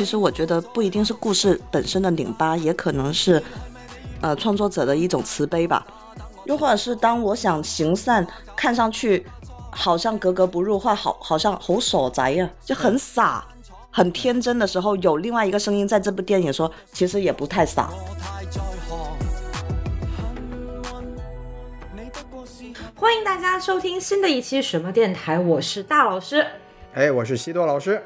其实我觉得不一定是故事本身的拧巴，也可能是呃创作者的一种慈悲吧。又或者是当我想行善，看上去好像格格不入，或好好像好傻宅呀，就很傻、很天真的时候，有另外一个声音在这部电影说，其实也不太傻。欢迎大家收听新的一期什么电台，我是大老师。哎，我是西多老师。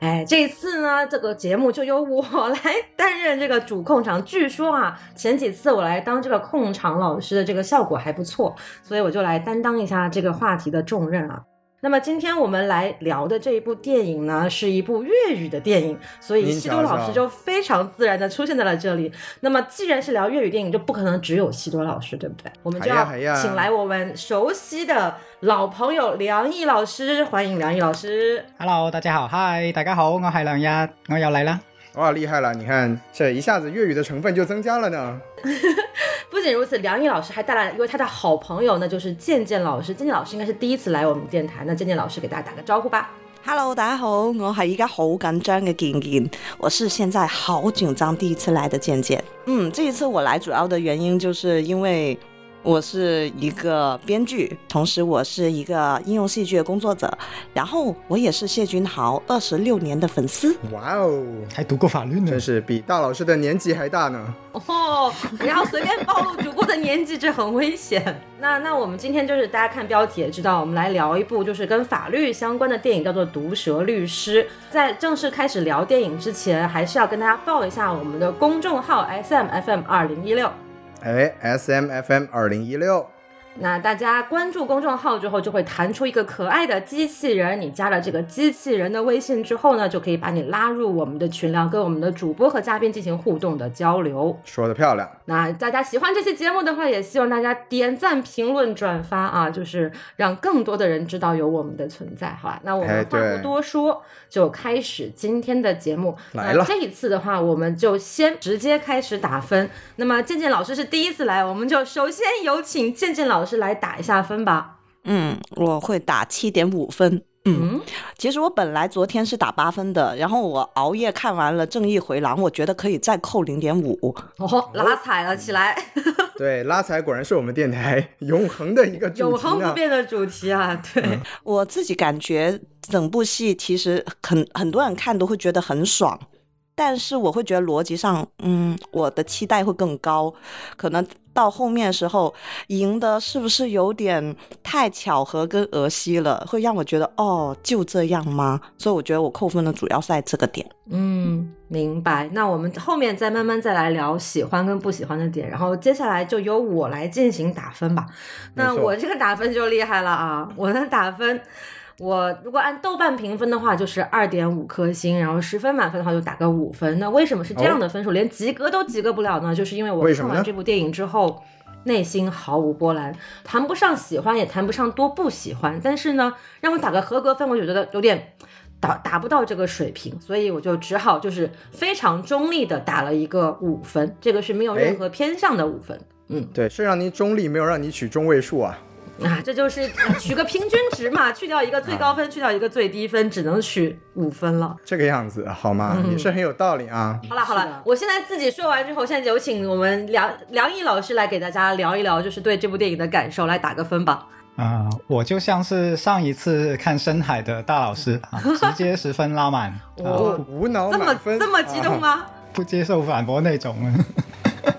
哎，这次呢，这个节目就由我来担任这个主控场。据说啊，前几次我来当这个控场老师的这个效果还不错，所以我就来担当一下这个话题的重任啊。那么今天我们来聊的这一部电影呢，是一部粤语的电影，所以西多老师就非常自然的出现在了这里。那么既然是聊粤语电影，就不可能只有西多老师，对不对？我们就要请来我们熟悉的老朋友梁毅老师，欢迎梁毅老师。Hello，大家好，Hi，大家好，我系梁毅，我又嚟啦。哇，厉害了！你看，这一下子粤语的成分就增加了呢。不仅如此，梁毅老师还带来了一位他的好朋友，那就是健健老师。健健老师应该是第一次来我们电台，那健健老师给大家打个招呼吧。Hello，大家好，我系依家好紧张嘅健健，我是现在好紧张第一次来的健健。嗯，这一次我来主要的原因就是因为。我是一个编剧，同时我是一个应用戏剧的工作者，然后我也是谢君豪二十六年的粉丝。哇哦，还读过法律呢，真是比大老师的年纪还大呢。哦，不要随便暴露主播的年纪，这很危险。那那我们今天就是大家看标题也知道，我们来聊一部就是跟法律相关的电影，叫做《毒舌律师》。在正式开始聊电影之前，还是要跟大家报一下我们的公众号 S M F M 二零一六。哎，S M F M 二零一六。那大家关注公众号之后，就会弹出一个可爱的机器人。你加了这个机器人的微信之后呢，就可以把你拉入我们的群聊，跟我们的主播和嘉宾进行互动的交流。说的漂亮。那大家喜欢这期节目的话，也希望大家点赞、评论、转发啊，就是让更多的人知道有我们的存在，好吧？那我们话不多说，就开始今天的节目。来了。这一次的话，我们就先直接开始打分。那么健健老师是第一次来，我们就首先有请健健老。老师来打一下分吧。嗯，我会打七点五分。嗯，其实我本来昨天是打八分的，然后我熬夜看完了《正义回廊》，我觉得可以再扣零点五。哦，拉踩了起来。对，拉踩果然是我们电台永恒的一个永恒不变的主题啊。对我自己感觉，整部戏其实很很多人看都会觉得很爽。但是我会觉得逻辑上，嗯，我的期待会更高，可能到后面的时候赢的是不是有点太巧合跟儿戏了，会让我觉得哦，就这样吗？所以我觉得我扣分的主要是在这个点。嗯，明白。那我们后面再慢慢再来聊喜欢跟不喜欢的点，然后接下来就由我来进行打分吧。那我这个打分就厉害了啊，我的打分。我如果按豆瓣评分的话，就是二点五颗星，然后十分满分的话就打个五分。那为什么是这样的分数，连及格都及格不了呢？就是因为我看完这部电影之后，内心毫无波澜，谈不上喜欢，也谈不上多不喜欢。但是呢，让我打个合格分，我就觉得有点达达不到这个水平，所以我就只好就是非常中立的打了一个五分，这个是没有任何偏向的五分。嗯，对，是让您中立，没有让你取中位数啊。啊，这就是取个平均值嘛，去掉一个最高分，去掉一个最低分，只能取五分了。这个样子好吗？也是很有道理啊。好了好了，我现在自己说完之后，现在有请我们梁梁毅老师来给大家聊一聊，就是对这部电影的感受，来打个分吧。啊，我就像是上一次看深海的大老师啊，直接十分拉满。哦，无脑满分，这么激动吗？不接受反驳那种。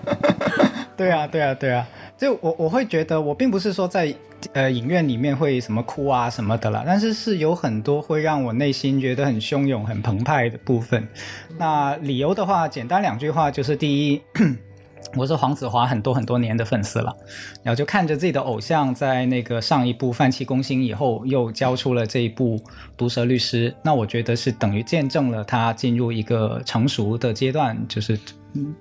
对啊对啊对啊，就我我会觉得，我并不是说在。呃，影院里面会什么哭啊什么的啦，但是是有很多会让我内心觉得很汹涌、很澎湃的部分。那理由的话，简单两句话就是：第一，我是黄子华很多很多年的粉丝了，然后就看着自己的偶像在那个上一部《泛起攻心》以后，又交出了这一部《毒舌律师》，那我觉得是等于见证了他进入一个成熟的阶段，就是。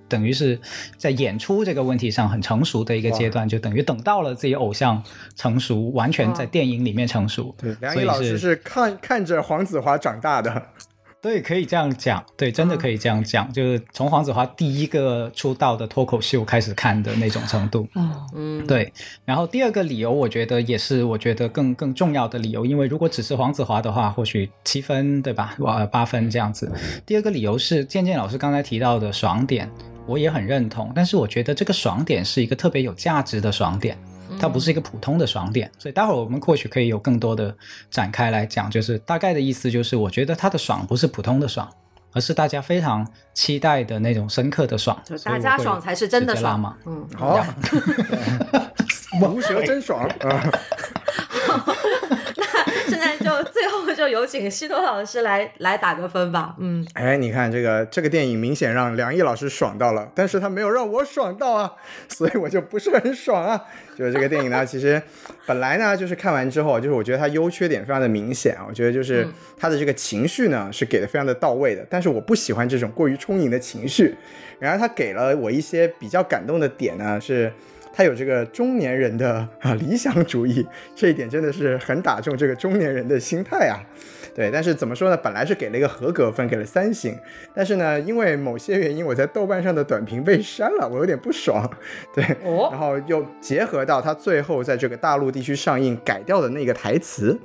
等于是在演出这个问题上很成熟的一个阶段，就等于等到了自己偶像成熟，完全在电影里面成熟。对，梁毅老师是看看着黄子华长大的。对，可以这样讲，对，真的可以这样讲，就是从黄子华第一个出道的脱口秀开始看的那种程度。哦，嗯，对。然后第二个理由，我觉得也是我觉得更更重要的理由，因为如果只是黄子华的话，或许七分，对吧？哇，八分这样子。第二个理由是健健老师刚才提到的爽点，我也很认同，但是我觉得这个爽点是一个特别有价值的爽点。它不是一个普通的爽点，所以待会儿我们或许可以有更多的展开来讲，就是大概的意思就是，我觉得它的爽不是普通的爽，而是大家非常期待的那种深刻的爽。就大家爽才是真的爽。嘛？嗯，好，毒舌真爽 最后就有请西多老师来来打个分吧。嗯，哎，你看这个这个电影明显让梁毅老师爽到了，但是他没有让我爽到啊，所以我就不是很爽啊。就是这个电影呢，其实本来呢就是看完之后，就是我觉得它优缺点非常的明显啊。我觉得就是它的这个情绪呢是给的非常的到位的，但是我不喜欢这种过于充盈的情绪。然而他给了我一些比较感动的点呢是。他有这个中年人的啊理想主义，这一点真的是很打中这个中年人的心态啊。对，但是怎么说呢？本来是给了一个合格分，给了三星，但是呢，因为某些原因，我在豆瓣上的短评被删了，我有点不爽。对，然后又结合到他最后在这个大陆地区上映改掉的那个台词。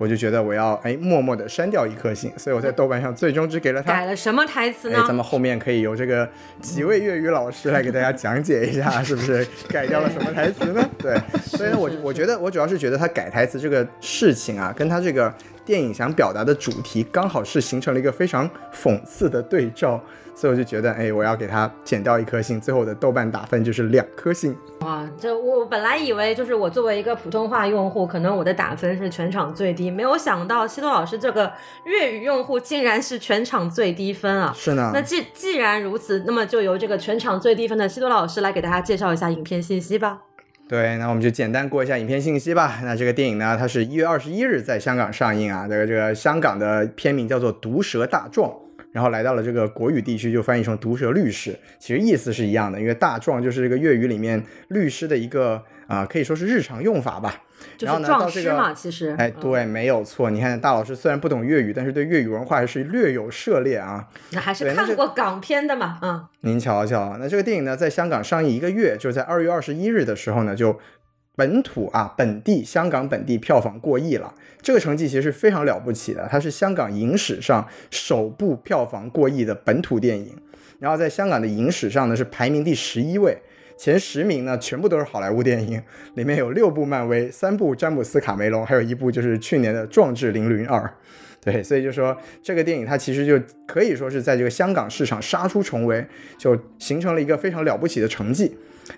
我就觉得我要哎默默的删掉一颗星，所以我在豆瓣上最终只给了他改了什么台词呢？哎，咱们后面可以由这个几位粤语老师来给大家讲解一下，是不是改掉了什么台词呢？对，所以呢，我我觉得我主要是觉得他改台词这个事情啊，跟他这个电影想表达的主题刚好是形成了一个非常讽刺的对照。所以我就觉得，哎，我要给它减掉一颗星，最后的豆瓣打分就是两颗星。哇，这我本来以为就是我作为一个普通话用户，可能我的打分是全场最低，没有想到西多老师这个粤语用户竟然是全场最低分啊！是呢。那既既然如此，那么就由这个全场最低分的西多老师来给大家介绍一下影片信息吧。对，那我们就简单过一下影片信息吧。那这个电影呢，它是一月二十一日在香港上映啊。这个这个香港的片名叫做《毒舌大壮》。然后来到了这个国语地区，就翻译成毒舌律师，其实意思是一样的，因为大壮就是这个粤语里面律师的一个啊，可以说是日常用法吧。然后呢，到这个其实，哎，对，没有错。你看大老师虽然不懂粤语，但是对粤语文化还是略有涉猎啊。那还是看过港片的嘛，嗯。您瞧瞧，那这个电影呢，在香港上映一个月，就是在二月二十一日的时候呢，就。本土啊，本地香港本地票房过亿了，这个成绩其实是非常了不起的。它是香港影史上首部票房过亿的本土电影，然后在香港的影史上呢是排名第十一位，前十名呢全部都是好莱坞电影，里面有六部漫威，三部詹姆斯卡梅隆，还有一部就是去年的《壮志凌云二》。对，所以就说这个电影它其实就可以说是在这个香港市场杀出重围，就形成了一个非常了不起的成绩。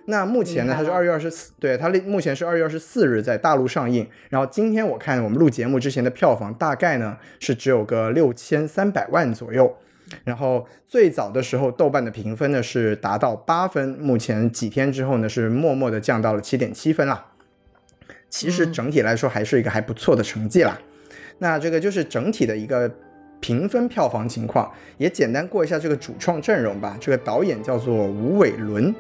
那目前呢，它是二月二十四，对它目前是二月二十四日在大陆上映。然后今天我看我们录节目之前的票房大概呢是只有个六千三百万左右。然后最早的时候豆瓣的评分呢是达到八分，目前几天之后呢是默默的降到了七点七分啦。其实整体来说还是一个还不错的成绩啦。那这个就是整体的一个评分票房情况，也简单过一下这个主创阵容吧。这个导演叫做吴伟伦。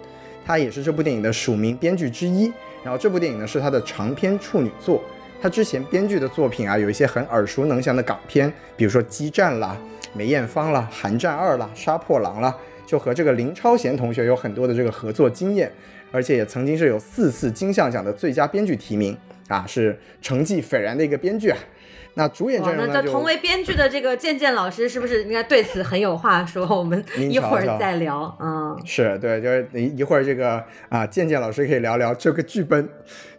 他也是这部电影的署名编剧之一，然后这部电影呢是他的长篇处女作。他之前编剧的作品啊，有一些很耳熟能详的港片，比如说《激战》啦、梅艳芳啦、《寒战二》啦、《杀破狼》啦，就和这个林超贤同学有很多的这个合作经验，而且也曾经是有四次金像奖的最佳编剧提名啊，是成绩斐然的一个编剧啊。那主演阵容呢？那同为编剧的这个健健老师是不是应该对此很有话说？我们一会儿再聊。嗯，是对，就是一一会儿这个啊，健健老师可以聊聊这个剧本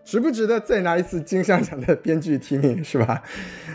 值不值得再拿一次金像奖的编剧提名，是吧？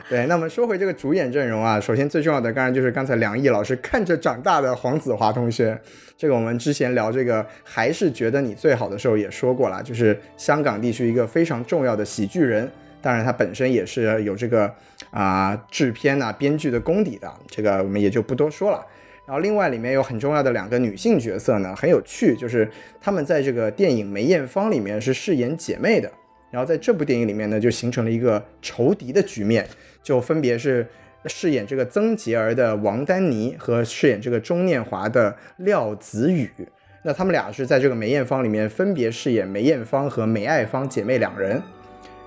对，那么说回这个主演阵容啊，首先最重要的当然就是刚才梁毅老师看着长大的黄子华同学。这个我们之前聊这个还是觉得你最好的时候也说过了，就是香港地区一个非常重要的喜剧人。当然，他本身也是有这个啊制片呐、编剧的功底的，这个我们也就不多说了。然后，另外里面有很重要的两个女性角色呢，很有趣，就是她们在这个电影《梅艳芳》里面是饰演姐妹的，然后在这部电影里面呢，就形成了一个仇敌的局面，就分别是饰演这个曾洁儿的王丹妮和饰演这个钟念华的廖子宇。那他们俩是在这个《梅艳芳》里面分别饰演梅艳芳和梅爱芳姐妹两人。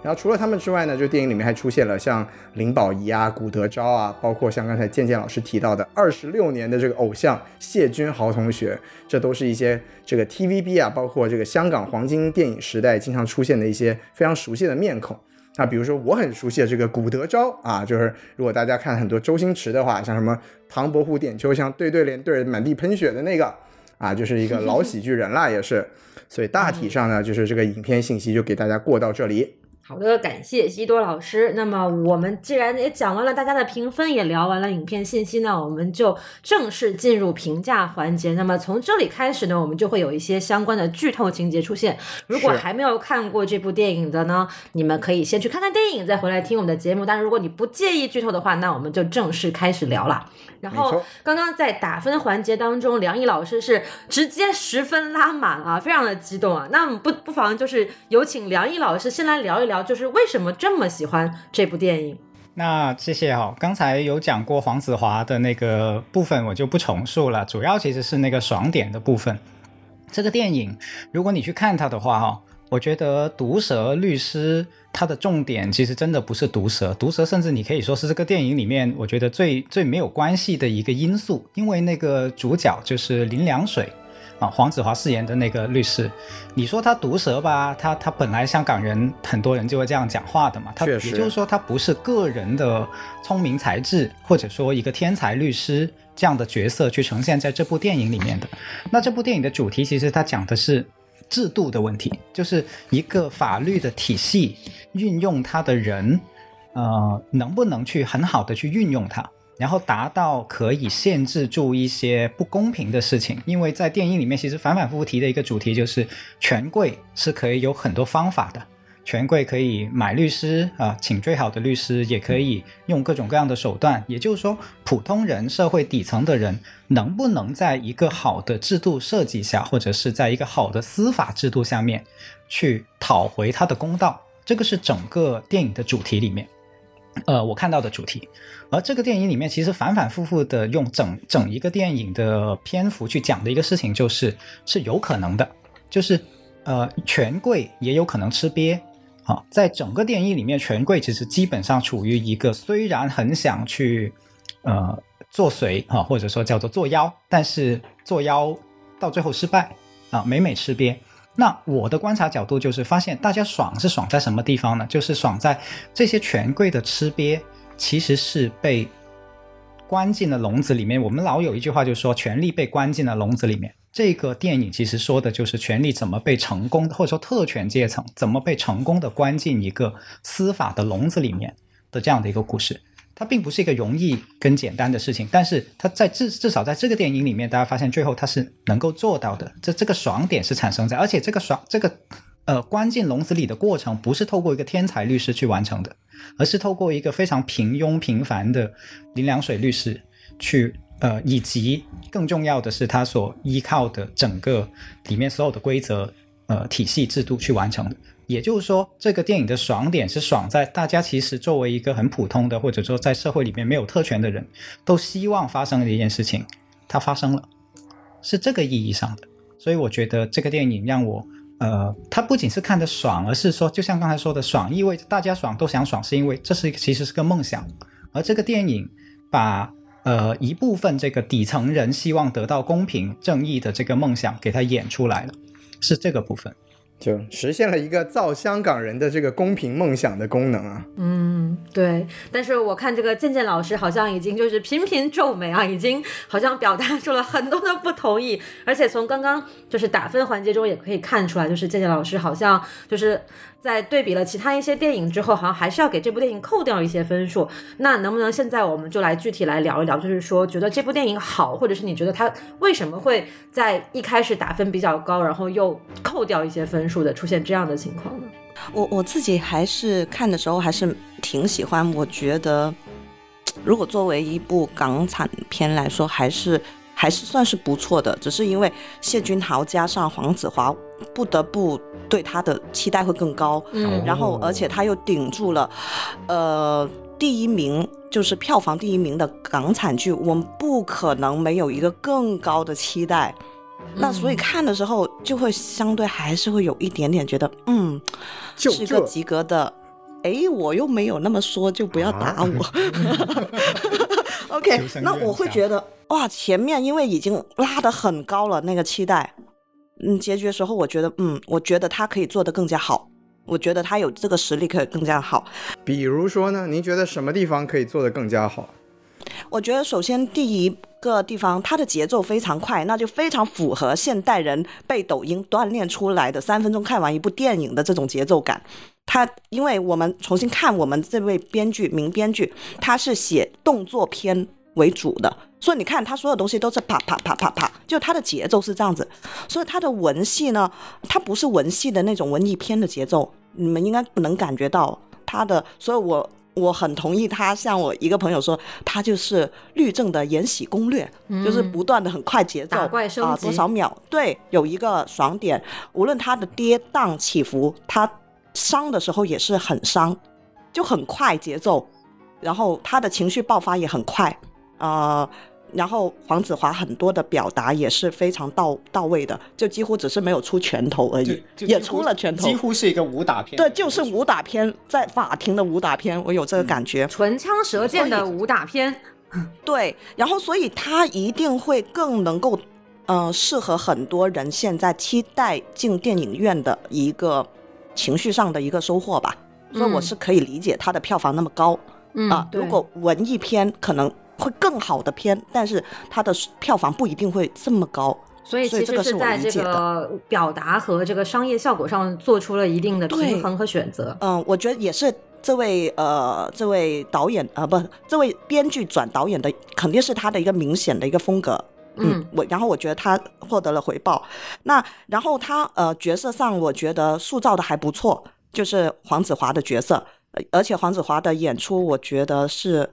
然后除了他们之外呢，就电影里面还出现了像林保怡啊、古德昭啊，包括像刚才健健老师提到的二十六年的这个偶像谢君豪同学，这都是一些这个 TVB 啊，包括这个香港黄金电影时代经常出现的一些非常熟悉的面孔。那比如说我很熟悉的这个古德昭啊，就是如果大家看很多周星驰的话，像什么唐伯虎点秋香对对联对满地喷血的那个啊，就是一个 老喜剧人啦，也是。所以大体上呢，就是这个影片信息就给大家过到这里。好的，感谢西多老师。那么我们既然也讲完了大家的评分，也聊完了影片信息呢，我们就正式进入评价环节。那么从这里开始呢，我们就会有一些相关的剧透情节出现。如果还没有看过这部电影的呢，你们可以先去看看电影，再回来听我们的节目。但是如果你不介意剧透的话，那我们就正式开始聊了。然后刚刚在打分环节当中，梁毅老师是直接十分拉满啊，非常的激动啊。那不不妨就是有请梁毅老师先来聊一聊。就是为什么这么喜欢这部电影？那谢谢哈，刚才有讲过黄子华的那个部分，我就不重述了。主要其实是那个爽点的部分。这个电影，如果你去看它的话哈，我觉得毒舌律师它的重点其实真的不是毒舌，毒舌甚至你可以说是这个电影里面我觉得最最没有关系的一个因素，因为那个主角就是林良水。啊，黄子华饰演的那个律师，你说他毒舌吧？他他本来香港人很多人就会这样讲话的嘛。他也就是说，他不是个人的聪明才智，或者说一个天才律师这样的角色去呈现在这部电影里面的。那这部电影的主题其实它讲的是制度的问题，就是一个法律的体系运用它的人，呃，能不能去很好的去运用它。然后达到可以限制住一些不公平的事情，因为在电影里面其实反反复复提的一个主题就是权贵是可以有很多方法的，权贵可以买律师啊，请最好的律师，也可以用各种各样的手段。也就是说，普通人、社会底层的人能不能在一个好的制度设计下，或者是在一个好的司法制度下面去讨回他的公道？这个是整个电影的主题里面。呃，我看到的主题，而这个电影里面其实反反复复的用整整一个电影的篇幅去讲的一个事情，就是是有可能的，就是呃，权贵也有可能吃瘪。啊，在整个电影里面，权贵其实基本上处于一个虽然很想去呃做随啊，或者说叫做作妖，但是作妖到最后失败啊，每每吃瘪。那我的观察角度就是发现，大家爽是爽在什么地方呢？就是爽在这些权贵的吃瘪，其实是被关进了笼子里面。我们老有一句话，就是说权力被关进了笼子里面。这个电影其实说的就是权力怎么被成功，或者说特权阶层怎么被成功的关进一个司法的笼子里面的这样的一个故事。它并不是一个容易跟简单的事情，但是它在至至少在这个电影里面，大家发现最后它是能够做到的。这这个爽点是产生在，而且这个爽这个呃关进笼子里的过程，不是透过一个天才律师去完成的，而是透过一个非常平庸平凡的林良水律师去呃，以及更重要的是他所依靠的整个里面所有的规则呃体系制度去完成的。也就是说，这个电影的爽点是爽在大家其实作为一个很普通的，或者说在社会里面没有特权的人，都希望发生的一件事情，它发生了，是这个意义上的。所以我觉得这个电影让我，呃，它不仅是看的爽，而是说，就像刚才说的，爽意味着大家爽都想爽，是因为这是其实是个梦想，而这个电影把呃一部分这个底层人希望得到公平正义的这个梦想给它演出来了，是这个部分。就实现了一个造香港人的这个公平梦想的功能啊！嗯，对。但是我看这个健健老师好像已经就是频频皱眉啊，已经好像表达出了很多的不同意。而且从刚刚就是打分环节中也可以看出来，就是健健老师好像就是。在对比了其他一些电影之后，好像还是要给这部电影扣掉一些分数。那能不能现在我们就来具体来聊一聊，就是说觉得这部电影好，或者是你觉得它为什么会在一开始打分比较高，然后又扣掉一些分数的，出现这样的情况呢？我我自己还是看的时候还是挺喜欢，我觉得如果作为一部港产片来说，还是。还是算是不错的，只是因为谢君豪加上黄子华，不得不对他的期待会更高。嗯，然后而且他又顶住了，呃，第一名就是票房第一名的港产剧，我们不可能没有一个更高的期待。那所以看的时候就会相对还是会有一点点觉得，嗯，是一个及格的哎，我又没有那么说，就不要打我。OK，那我会觉得哇，前面因为已经拉得很高了，那个期待，嗯，结局的时候，我觉得，嗯，我觉得他可以做得更加好，我觉得他有这个实力可以更加好。比如说呢，您觉得什么地方可以做得更加好？我觉得首先第一个地方，它的节奏非常快，那就非常符合现代人被抖音锻炼出来的三分钟看完一部电影的这种节奏感。他因为我们重新看我们这位编剧名编剧，他是写动作片为主的，所以你看他所有东西都是啪啪啪啪啪，就他的节奏是这样子。所以他的文戏呢，他不是文戏的那种文艺片的节奏，你们应该能感觉到他的。所以我。我很同意他，像我一个朋友说，他就是律政的《延禧攻略》，就是不断的很快节奏啊，多少秒对，有一个爽点。无论他的跌宕起伏，他伤的时候也是很伤，就很快节奏，然后他的情绪爆发也很快呃。然后黄子华很多的表达也是非常到到位的，就几乎只是没有出拳头而已，也出了拳头，几乎是一个武打片。对，就是武打片，在法庭的武打片，我有这个感觉，唇枪舌剑的武打片。对，然后所以他一定会更能够，嗯，适合很多人现在期待进电影院的一个情绪上的一个收获吧。所以我是可以理解他的票房那么高啊。如果文艺片可能。会更好的片，但是它的票房不一定会这么高，所以其实是在这个表达和这个商业效果上做出了一定的平衡和选择。嗯，我觉得也是这位呃这位导演呃不这位编剧转导演的肯定是他的一个明显的一个风格。嗯，我然后我觉得他获得了回报。那然后他呃角色上我觉得塑造的还不错，就是黄子华的角色，而且黄子华的演出我觉得是。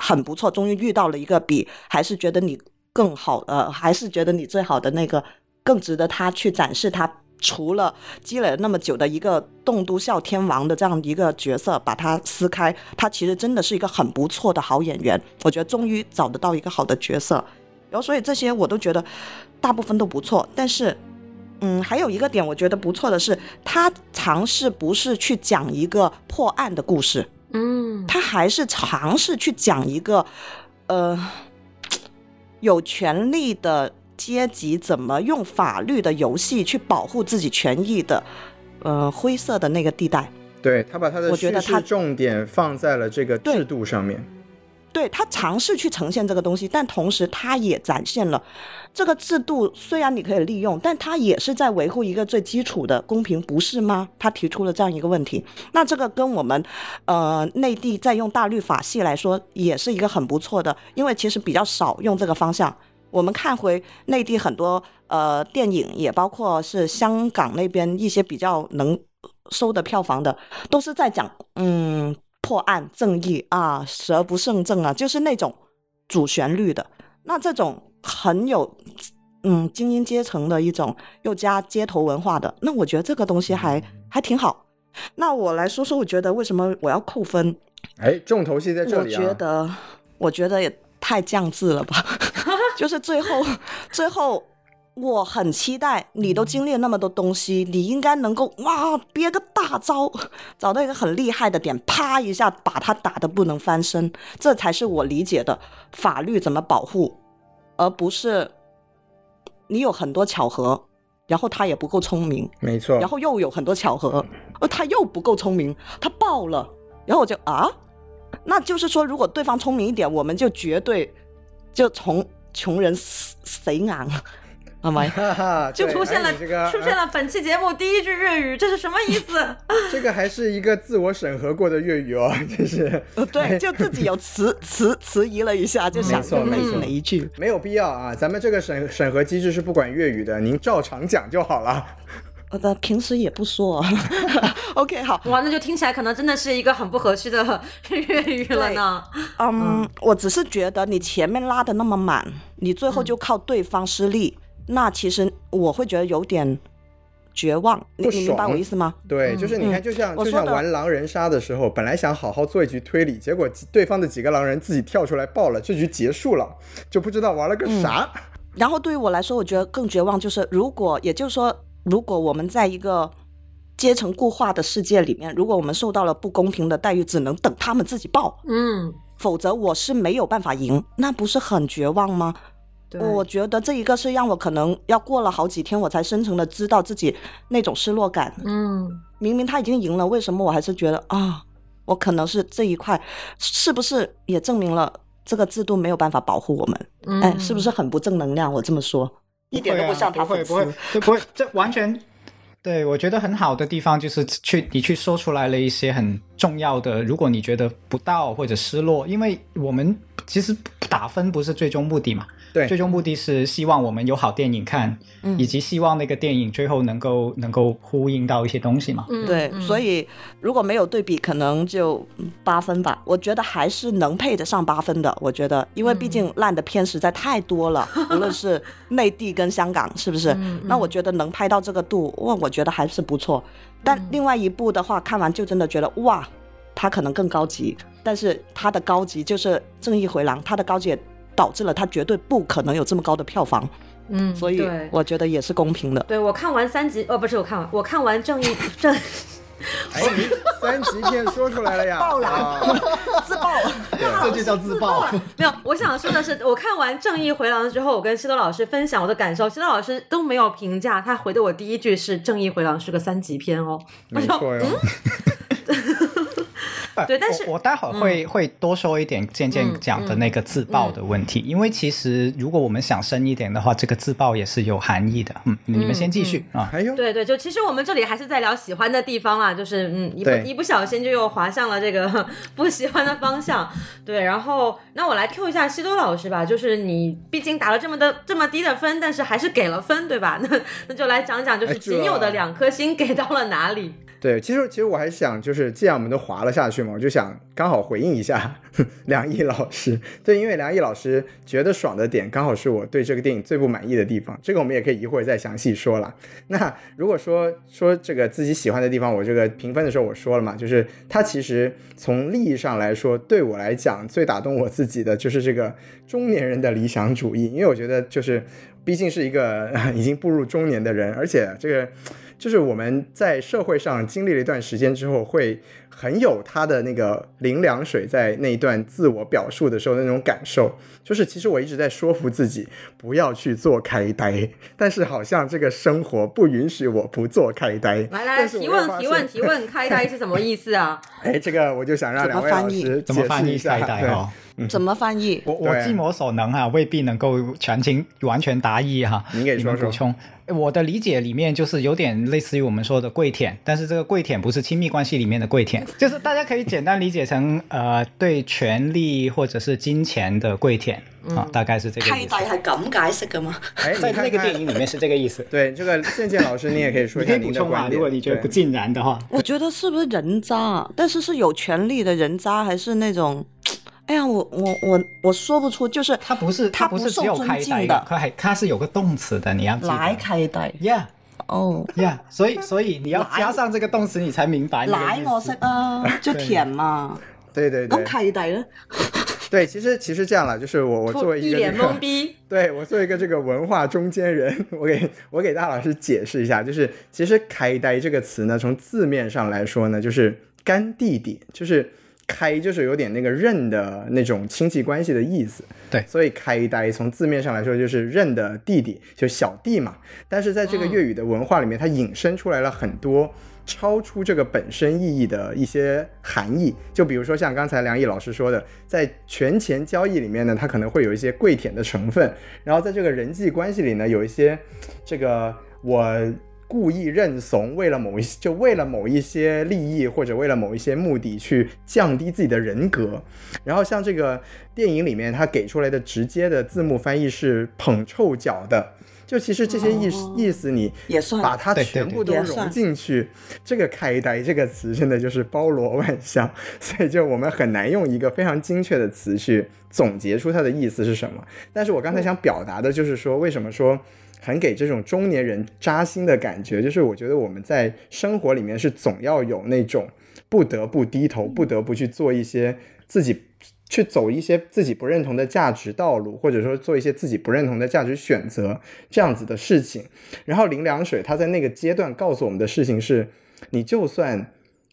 很不错，终于遇到了一个比还是觉得你更好，呃，还是觉得你最好的那个，更值得他去展示他除了积累了那么久的一个栋都笑天王的这样一个角色，把它撕开，他其实真的是一个很不错的好演员。我觉得终于找得到一个好的角色，然后所以这些我都觉得大部分都不错。但是，嗯，还有一个点我觉得不错的是，他尝试不是去讲一个破案的故事。嗯，他还是尝试去讲一个，呃，有权利的阶级怎么用法律的游戏去保护自己权益的，呃，灰色的那个地带。对他把他的我觉得他重点放在了这个制度上面。对他尝试去呈现这个东西，但同时他也展现了这个制度虽然你可以利用，但他也是在维护一个最基础的公平，不是吗？他提出了这样一个问题。那这个跟我们呃内地在用大律法系来说，也是一个很不错的，因为其实比较少用这个方向。我们看回内地很多呃电影，也包括是香港那边一些比较能收的票房的，都是在讲嗯。破案正义啊，蛇不胜正啊，就是那种主旋律的。那这种很有嗯精英阶层的一种，又加街头文化的，那我觉得这个东西还还挺好。那我来说说，我觉得为什么我要扣分？哎，重头戏在这里啊！我觉得，我觉得也太降智了吧，就是最后最后。我很期待，你都经历了那么多东西，你应该能够哇憋个大招，找到一个很厉害的点，啪一下把他打得不能翻身，这才是我理解的法律怎么保护，而不是你有很多巧合，然后他也不够聪明，没错，然后又有很多巧合，而他又不够聪明，他爆了，然后我就啊，那就是说如果对方聪明一点，我们就绝对就从穷人谁昂。好吗？就出现了，出现了本期节目第一句粤语，这是什么意思？这个还是一个自我审核过的粤语哦，就是，对，就自己有迟迟迟疑了一下，就想用类似哪一句？没有必要啊，咱们这个审审核机制是不管粤语的，您照常讲就好了。我的平时也不说。OK，好，哇，那就听起来可能真的是一个很不合适的粤语了呢。嗯，我只是觉得你前面拉的那么满，你最后就靠对方失利。那其实我会觉得有点绝望，你明白我意思吗？对，就是你看，就像就像玩狼人杀的时候，本来想好好做一局推理，结果对方的几个狼人自己跳出来爆了，这局结束了，就不知道玩了个啥。然后对于我来说，我觉得更绝望就是，如果也就是说，如果我们在一个阶层固化的世界里面，如果我们受到了不公平的待遇，只能等他们自己报，嗯，否则我是没有办法赢，那不是很绝望吗？对，我觉得这一个是让我可能要过了好几天，我才深层的知道自己那种失落感。嗯，明明他已经赢了，为什么我还是觉得啊，我可能是这一块，是不是也证明了这个制度没有办法保护我们？嗯哎，是不是很不正能量？我这么说，一点都不像他不会不会，这不会，这完全对我觉得很好的地方就是去你去说出来了一些很重要的，如果你觉得不到或者失落，因为我们其实打分不是最终目的嘛，对最终目的是希望我们有好电影看，嗯以及希望那个电影最后能够能够呼应到一些东西嘛。嗯对，嗯所以如果没有对比，可能就嗯八分吧。我觉得还是能配得上八分的。我觉得，因为毕竟烂的片实在太多了，无论是内地跟香港，是不是？嗯那我觉得能拍到这个度，哇，我觉得还是不错。但另外一部的话，看完就真的觉得哇，它可能更高级，但是它的高级就是《正义回廊》，它的高级也导致了它绝对不可能有这么高的票房，嗯，所以我觉得也是公平的。对我看完三集，哦，不是我看完，我看完正义 正，哎，三级片说出来了呀！爆了啊 自爆。这就叫自爆。没有，我想说的是，我看完《正义回廊》之后，我跟西多老师分享我的感受，西多老师都没有评价，他回的我第一句是《正义回廊》是个三级片哦。没错哟。对但是我我待会儿会、会多说一点渐渐嗯讲的那个自爆的问题，因为其实如果我们想深一点的话，这个自爆也是有含义的。嗯，你们先继续、啊。还有对对，就其实我们这里还是在聊喜欢的地方啦，就是嗯，一不一不小心就又滑向了这个 不喜欢的方向。对，然后那我来 Q 一下西多老师吧，就是你毕竟打了这么的这么低的分，但是还是给了分，对吧？那那就来讲讲，就是仅有的两颗星给到了哪里？对，其实其实我还想，就是既然我们都滑了下去嘛，我就想刚好回应一下 梁毅老师。对，因为梁毅老师觉得爽的点，刚好是我对这个电影最不满意的地方。这个我们也可以一会儿再详细说了。那如果说说这个自己喜欢的地方，我这个评分的时候我说了嘛，就是它其实从利益上来说，对我来讲最打动我自己的就是这个中年人的理想主义，因为我觉得就是毕竟是一个 已经步入中年的人，而且这个。就是我们在社会上经历了一段时间之后，会很有他的那个林凉水在那一段自我表述的时候的那种感受。就是其实我一直在说服自己不要去做开呆，但是好像这个生活不允许我不做开呆。来来提问提问提问，开呆是什么意思啊？哎，这个我就想让两位老翻译师怎么解翻译释一下。开呆哦？怎么翻译？我我尽我所能哈、未必能够全情完全答疑哈。您给说说补充。我的理解里面就是有点类似于我们说的跪舔，但是这个跪舔不是亲密关系里面的跪舔，就是大家可以简单理解成呃对权力或者是金钱的跪舔啊，大概是这个意思。係咁解释噶吗？哎，在那个电影里面是这个意思。对这个 健健老师，你也可以说你可一下您的以补充啊，观点。如果你觉得不尽然的话。我觉得是不是人渣？但是是有权利的人渣，还是那种？哎呀，我我我我说不出，就是它不是他它不是只有开呆的，它还它是有个动词的，你要记得。來契弟 Yeah 哦，Yeah，所以所以你要加上这个动词，你才明白那個意思奶我識啊，就甜嘛。对对对咁契弟咧？对，其实其实这样了，就是我我作为一一脸个这个懵逼。对我作为一个这个文化中间人，我给我给大老师解释一下，就是其实“开呆”这个词呢，从字面上来说呢，就是干弟弟，就是开就是有点那个认的那种亲戚关系的意思。对所以开呆从字面上来说就是认的弟弟，就小弟嘛。但是在这个粤语的文化里面，它引申出来了很多。超出这个本身意义的一些含义，就比如说像刚才梁毅老师说的，在权钱交易里面呢，它可能会有一些跪舔的成分，然后在这个人际关系里呢，有一些这个我故意认怂，为了某一就为了某一些利益或者为了某一些目的去降低自己的人格，然后像这个电影里面他给出来的直接的字幕翻译是捧臭脚的。就其实这些意意思，你也算把它全部都融进去，这个“开呆”这个词真的就是包罗万象，所以就我们很难用一个非常精确的词去总结出它的意思是什么。但是我刚才想表达的就是说，为什么说很给这种中年人扎心的感觉，就是我觉得我们在生活里面是总要有那种不得不低头，不得不去做一些自己。去走一些自己不认同的价值道路，或者说做一些自己不认同的价值选择，这样子的事情。然后林良水他在那个阶段告诉我们的事情是，你就算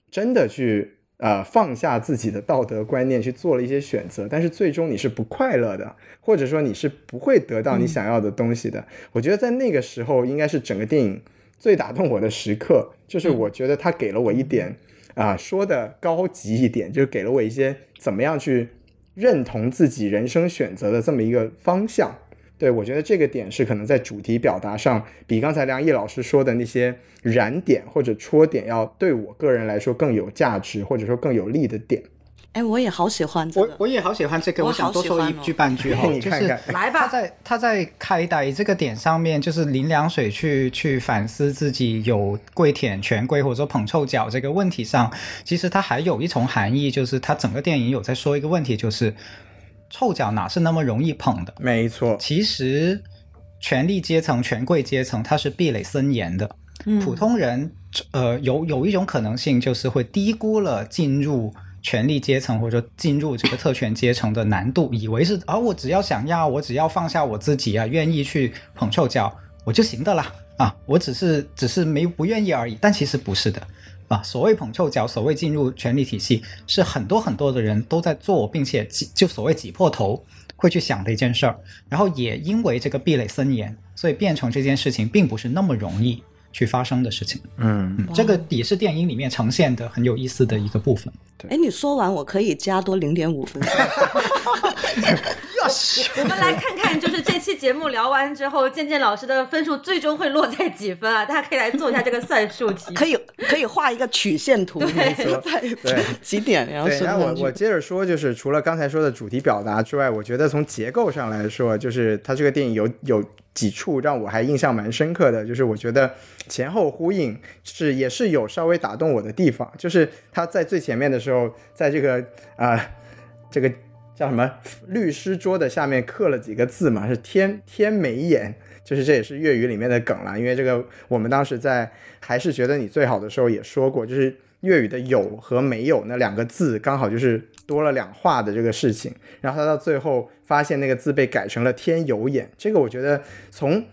真的去呃放下自己的道德观念去做了一些选择，但是最终你是不快乐的，或者说你是不会得到你想要的东西的。我觉得在那个时候应该是整个电影最打动我的时刻，就是我觉得他给了我一点啊说的高级一点，就是给了我一些怎么样去认同自己人生选择的这么一个方向。对，我觉得这个点是可能在主题表达上，比刚才梁毅老师说的那些燃点或者戳点，要对我个人来说更有价值，或者说更有利的点。哎，我也好喜欢这个，我我也好喜欢这个，我想多说一句半句哈，就是来吧，他在他在开打这个点上面，就是林凉水去去反思自己有跪舔权贵或者说捧臭脚这个问题上，其实他还有一重含义，就是他整个电影有在说一个问题，就是。臭脚哪是那么容易捧的？没错，其实权力阶层、权贵阶层，它是壁垒森严的。嗯普通人，呃，有有一种可能性，就是会低估了进入权力阶层或者进入这个特权阶层的难度，以为是啊，我只要想要，我只要放下我自己啊，愿意去捧臭脚，我就行的啦啊，我只是只是没不愿意而已。但其实不是的。啊，所谓捧臭脚，所谓进入权力体系，是很多很多的人都在做，并且挤就所谓挤破头会去想的一件事儿。然后也因为这个壁垒森严，所以变成这件事情并不是那么容易去发生的事情。嗯，这个也是电影里面呈现的很有意思的一个部分。哎，你说完我可以加多零点五分。我们来看看，就是这期节目聊完之后，健健老师的分数最终会落在几分啊？大家可以来做一下这个算术题，可以可以画一个曲线图，对，对，几点，然后对，那我我接着说，就是除了刚才说的主题表达之外，我觉得从结构上来说，就是它这个电影有有几处让我还印象蛮深刻的，就是我觉得前后呼应是也是有稍微打动我的地方，就是他在最前面的时候，在这个啊这个。叫什么？律师桌的下面刻了几个字嘛？是天天没眼，就是这也是粤语里面的梗了。因为这个，我们当时在还是觉得你最好的时候也说过，就是粤语的有和没有那两个字刚好就是多了两画的这个事情。然后他到最后发现那个字被改成了天有眼，这个我觉得从。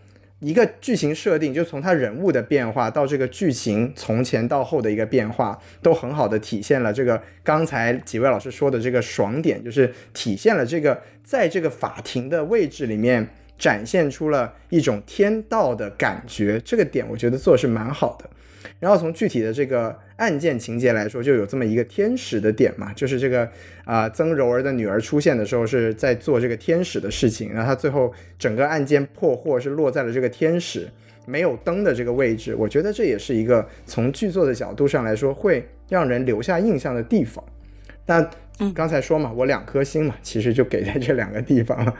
一个剧情设定，就从他人物的变化到这个剧情从前到后的一个变化，都很好的体现了这个刚才几位老师说的这个爽点，就是体现了这个在这个法庭的位置里面展现出了一种天道的感觉，这个点我觉得做是蛮好的。然后从具体的这个案件情节来说，就有这么一个天使的点嘛，就是这个啊曾柔儿的女儿出现的时候是在做这个天使的事情，然后她最后整个案件破获是落在了这个天使没有灯的这个位置，我觉得这也是一个从剧作的角度上来说会让人留下印象的地方。那刚才说嘛，我两颗星嘛，其实就给在这两个地方了。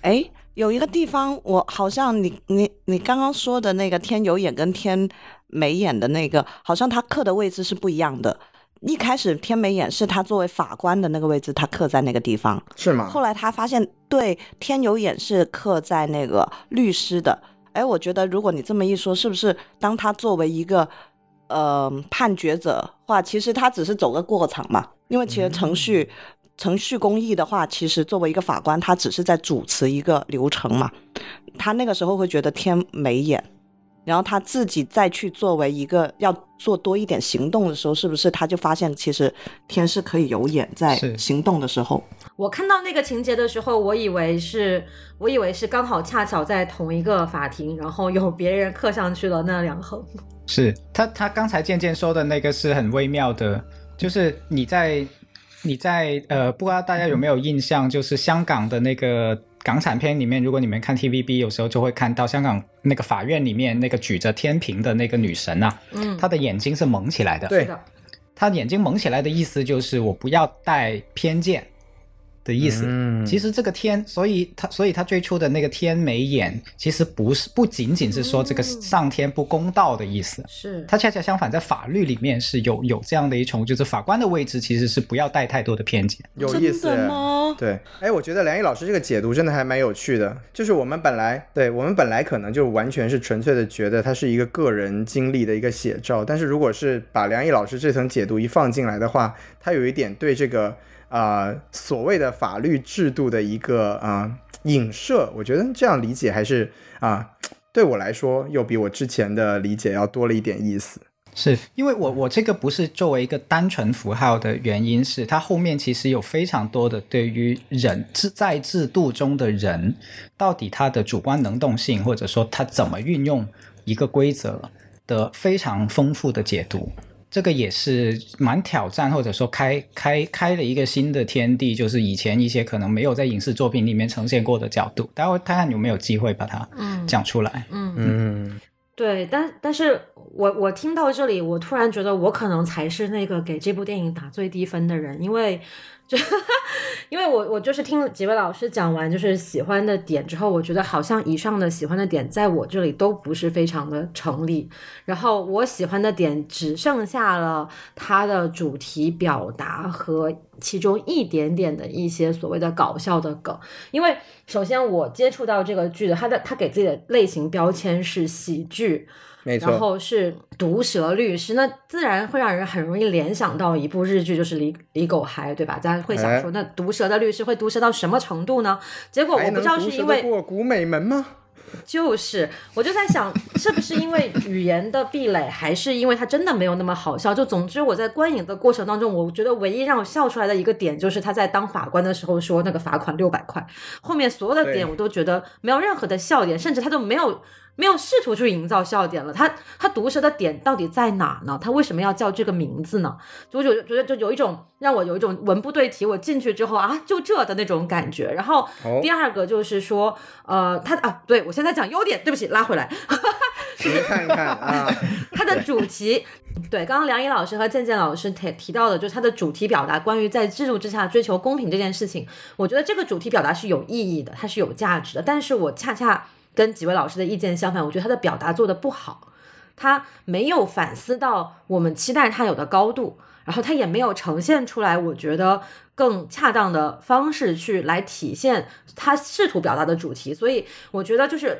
哎。有一个地方，我好像你你你刚刚说的那个天有眼跟天没眼的那个，好像他刻的位置是不一样的。一开始天没眼是他作为法官的那个位置，他刻在那个地方，是吗？后来他发现，对，天有眼是刻在那个律师的。哎，我觉得如果你这么一说，是不是当他作为一个呃判决者话，其实他只是走个过场嘛？因为其实程序。程序公义的话，其实作为一个法官，他只是在主持一个流程嘛。他那个时候会觉得天没眼，然后他自己再去作为一个要做多一点行动的时候，是不是他就发现其实天是可以有眼在行动的时候？我看到那个情节的时候，我以为是，我以为是刚好恰巧在同一个法庭，然后有别人刻上去了那两横。是他他刚才渐渐说的那个是很微妙的，就是你在。你在呃，不知道大家有没有印象，就是香港的那个港产片里面，如果你们看 TVB，有时候就会看到香港那个法院里面那个举着天平的那个女神啊，嗯，她的眼睛是蒙起来的，对。的，她眼睛蒙起来的意思就是我不要带偏见。的意思，嗯，其实这个天，所以他，所以他最初的那个天没眼，其实不是不仅仅是说这个上天不公道的意思，是。他恰恰相反，在法律里面是有有这样的一重，就是法官的位置其实是不要带太多的偏见，有意思吗？对，哎，我觉得梁毅老师这个解读真的还蛮有趣的，就是我们本来对我们本来可能就完全是纯粹的觉得它是一个个人经历的一个写照，但是如果是把梁毅老师这层解读一放进来的话，他有一点对这个。啊，所谓的法律制度的一个啊影射，我觉得这样理解还是啊，对我来说又比我之前的理解要多了一点意思。是因为我我这个不是作为一个单纯符号的原因，是它后面其实有非常多的对于人制在制度中的人，到底他的主观能动性，或者说他怎么运用一个规则的非常丰富的解读。这个也是蛮挑战，或者说开开开了一个新的天地，就是以前一些可能没有在影视作品里面呈现过的角度。待会看看有没有机会把它讲出来。嗯嗯，对，但但是我我听到这里，我突然觉得我可能才是那个给这部电影打最低分的人，因为。就因为我我就是听几位老师讲完就是喜欢的点之后，我觉得好像以上的喜欢的点在我这里都不是非常的成立。然后我喜欢的点只剩下了它的主题表达和其中一点点的一些所谓的搞笑的梗。因为首先我接触到这个剧的，它的它给自己的类型标签是喜剧。然后是毒舌律师，那自然会让人很容易联想到一部日剧，就是《李李狗嗨》，对吧？大家会想说，那毒舌的律师会毒舌到什么程度呢？结果我不知道是因为过古美门吗？就是，我就在想，是不是因为语言的壁垒，还是因为他真的没有那么好笑？就总之，我在观影的过程当中，我觉得唯一让我笑出来的一个点，就是他在当法官的时候说那个罚款六百块，后面所有的点我都觉得没有任何的笑点，甚至他都没有。没有试图去营造笑点了，他他毒舌的点到底在哪呢？他为什么要叫这个名字呢？就我就觉得就有一种让我有一种文不对题，我进去之后啊，就这的那种感觉。然后第二个就是说，呃，他啊，对我现在讲优点，对不起，拉回来，你看看啊，他的主题，对，刚刚梁毅老师和健健老师提提到的，就是他的主题表达关于在制度之下追求公平这件事情，我觉得这个主题表达是有意义的，它是有价值的，但是我恰恰。跟几位老师的意见相反，我觉得他的表达做的不好，他没有反思到我们期待他有的高度，然后他也没有呈现出来，我觉得更恰当的方式去来体现他试图表达的主题。所以我觉得就是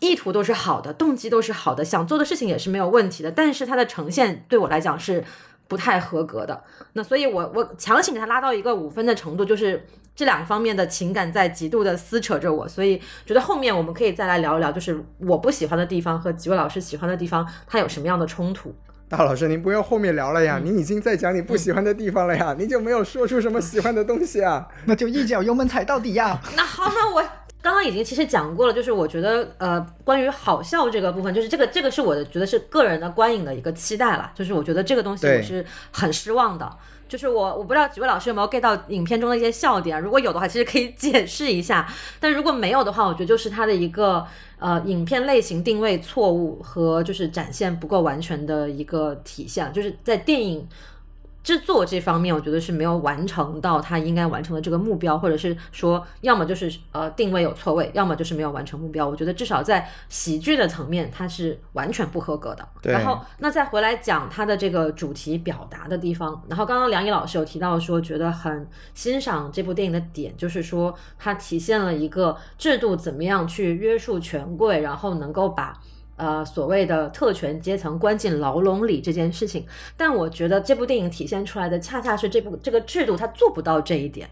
意图都是好的，动机都是好的，想做的事情也是没有问题的，但是他的呈现对我来讲是不太合格的。那所以我我强行给他拉到一个五分的程度，就是。这两方面的情感在极度的撕扯着我，所以觉得后面我们可以再来聊一聊，就是我不喜欢的地方和几位老师喜欢的地方，它有什么样的冲突？大老师，您不要后面聊了呀，您已经在讲你不喜欢的地方了呀，您就没有说出什么喜欢的东西啊？那就一脚油门踩到底呀！那好，那我刚刚已经其实讲过了，就是我觉得呃，关于好笑这个部分，就是这个这个是我的觉得是个人的观影的一个期待了，就是我觉得这个东西我是很失望的。就是我，我不知道几位老师有没有 get 到影片中的一些笑点，如果有的话，其实可以 解释一下。但如果没有的话，我觉得就是它的一个呃影片类型定位错误和就是展现不够完全的一个体现，就是在电影。制作这方面，我觉得是没有完成到他应该完成的这个目标，或者是说，要么就是呃定位有错位，要么就是没有完成目标。我觉得至少在喜剧的层面，它是完全不合格的。然后，那再回来讲它的这个主题表达的地方，然后刚刚梁毅老师有提到说，觉得很欣赏这部电影的点，就是说它体现了一个制度怎么样去约束权贵，然后能够把。呃，所谓的特权阶层关进牢笼里这件事情，但我觉得这部电影体现出来的恰恰是这部这个制度它做不到这一点，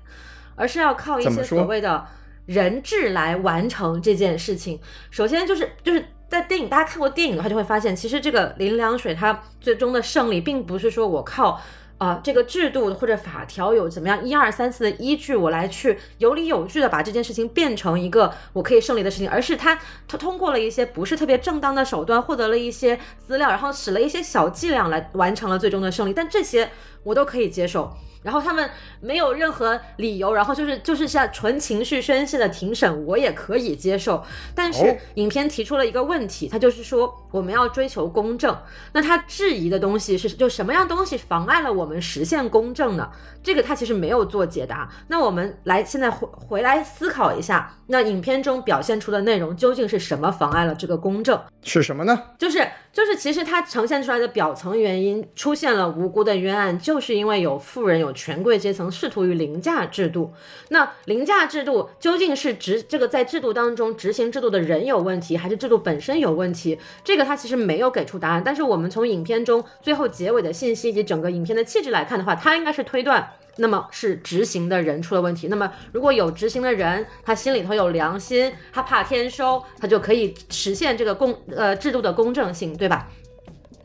而是要靠一些所谓的人质来完成这件事情。首先就是就是在电影，大家看过电影的话就会发现，其实这个林良水他最终的胜利，并不是说我靠。啊，这个制度或者法条有怎么样一二三四的依据，我来去有理有据的把这件事情变成一个我可以胜利的事情，而是他他通过了一些不是特别正当的手段，获得了一些资料，然后使了一些小伎俩来完成了最终的胜利，但这些我都可以接受。然后他们没有任何理由，然后就是就是像纯情绪宣泄的庭审，我也可以接受。但是影片提出了一个问题，他就是说我们要追求公正。那他质疑的东西是，就什么样东西妨碍了我们实现公正呢？这个他其实没有做解答。那我们来现在回回来思考一下，那影片中表现出的内容究竟是什么妨碍了这个公正？是什么呢？就是就是，其实它呈现出来的表层原因出现了无辜的冤案，就是因为有富人有权贵阶层试图于凌驾制度。那凌驾制度究竟是执这个在制度当中执行制度的人有问题，还是制度本身有问题？这个他其实没有给出答案。但是我们从影片中最后结尾的信息以及整个影片的气质来看的话，他应该是推断。那么是执行的人出了问题。那么如果有执行的人，他心里头有良心，他怕天收，他就可以实现这个公呃制度的公正性，对吧？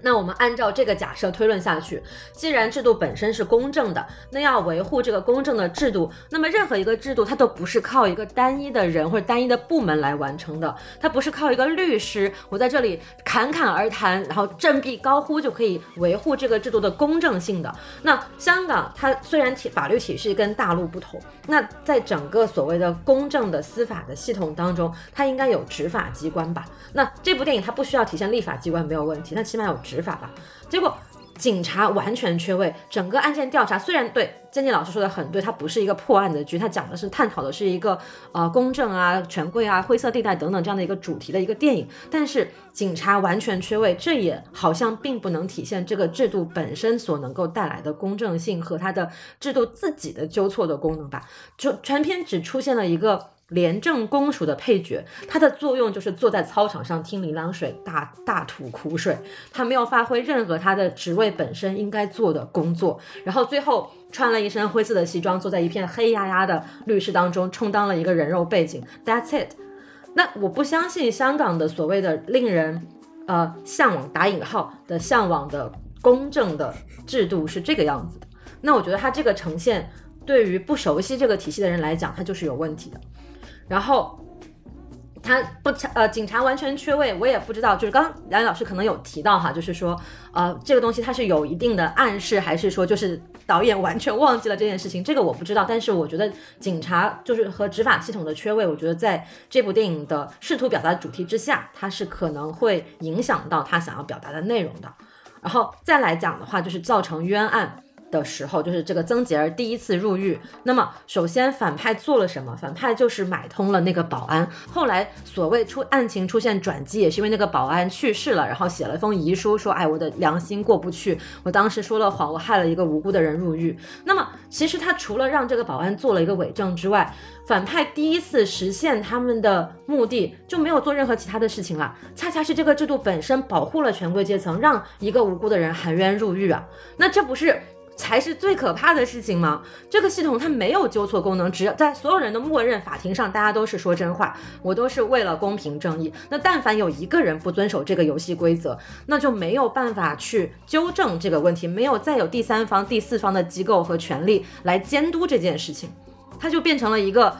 那我们按照这个假设推论下去，既然制度本身是公正的，那要维护这个公正的制度，那么任何一个制度它都不是靠一个单一的人或者单一的部门来完成的，它不是靠一个律师我在这里侃侃而谈，然后振臂高呼就可以维护这个制度的公正性的。那香港它虽然体法律体系跟大陆不同，那在整个所谓的公正的司法的系统当中，它应该有执法机关吧？那这部电影它不需要体现立法机关没有问题，那起码有。执法吧，结果警察完全缺位，整个案件调查虽然对渐渐老师说的很对，它不是一个破案的剧，它讲的是探讨的是一个呃公正啊、权贵啊、灰色地带等等这样的一个主题的一个电影，但是警察完全缺位，这也好像并不能体现这个制度本身所能够带来的公正性和它的制度自己的纠错的功能吧，就全篇只出现了一个。廉政公署的配角，他的作用就是坐在操场上听林良水大大吐苦水，他没有发挥任何他的职位本身应该做的工作，然后最后穿了一身灰色的西装，坐在一片黑压压的律师当中，充当了一个人肉背景。That's it。那我不相信香港的所谓的令人呃向往打引号的向往的公正的制度是这个样子的。那我觉得他这个呈现对于不熟悉这个体系的人来讲，他就是有问题的。然后他不呃，警察完全缺位，我也不知道。就是刚刚梁老师可能有提到哈，就是说呃，这个东西它是有一定的暗示，还是说就是导演完全忘记了这件事情？这个我不知道。但是我觉得警察就是和执法系统的缺位，我觉得在这部电影的试图表达主题之下，它是可能会影响到他想要表达的内容的。然后再来讲的话，就是造成冤案。的时候，就是这个曾洁儿第一次入狱。那么，首先反派做了什么？反派就是买通了那个保安。后来，所谓出案情出现转机，也是因为那个保安去世了，然后写了封遗书，说：“哎，我的良心过不去，我当时说了谎，我害了一个无辜的人入狱。”那么，其实他除了让这个保安做了一个伪证之外，反派第一次实现他们的目的就没有做任何其他的事情了。恰恰是这个制度本身保护了权贵阶层，让一个无辜的人含冤入狱啊。那这不是？才是最可怕的事情吗？这个系统它没有纠错功能，只要在所有人的默认法庭上，大家都是说真话，我都是为了公平正义。那但凡有一个人不遵守这个游戏规则，那就没有办法去纠正这个问题，没有再有第三方、第四方的机构和权利来监督这件事情，它就变成了一个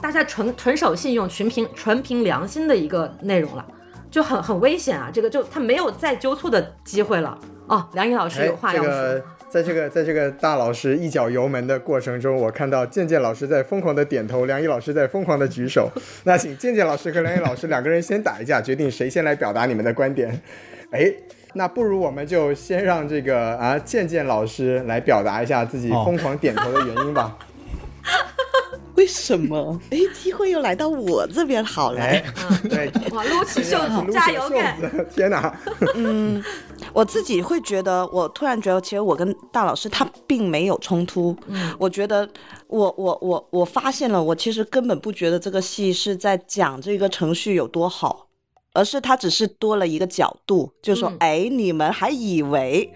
大家纯纯守信用、纯凭纯凭良心的一个内容了，就很很危险啊！这个就他没有再纠错的机会了哦。梁毅老师有话要说。在这个在这个大老师一脚油门的过程中，我看到健健老师在疯狂的点头，梁毅老师在疯狂的举手。那请健健老师和梁毅老师两个人先打一架，决定谁先来表达你们的观点。哎，那不如我们就先让这个啊健健老师来表达一下自己疯狂点头的原因吧。为什么？哎，机会又来到我这边好了。对，哇，撸起袖子，加油干！天哪！嗯，我自己会觉得，我突然觉得，其实我跟大老师他并没有冲突。嗯，我觉得，我我我我发现了，我其实根本不觉得这个戏是在讲这个程序有多好，而是他只是多了一个角度，就是说，哎，你们还以为。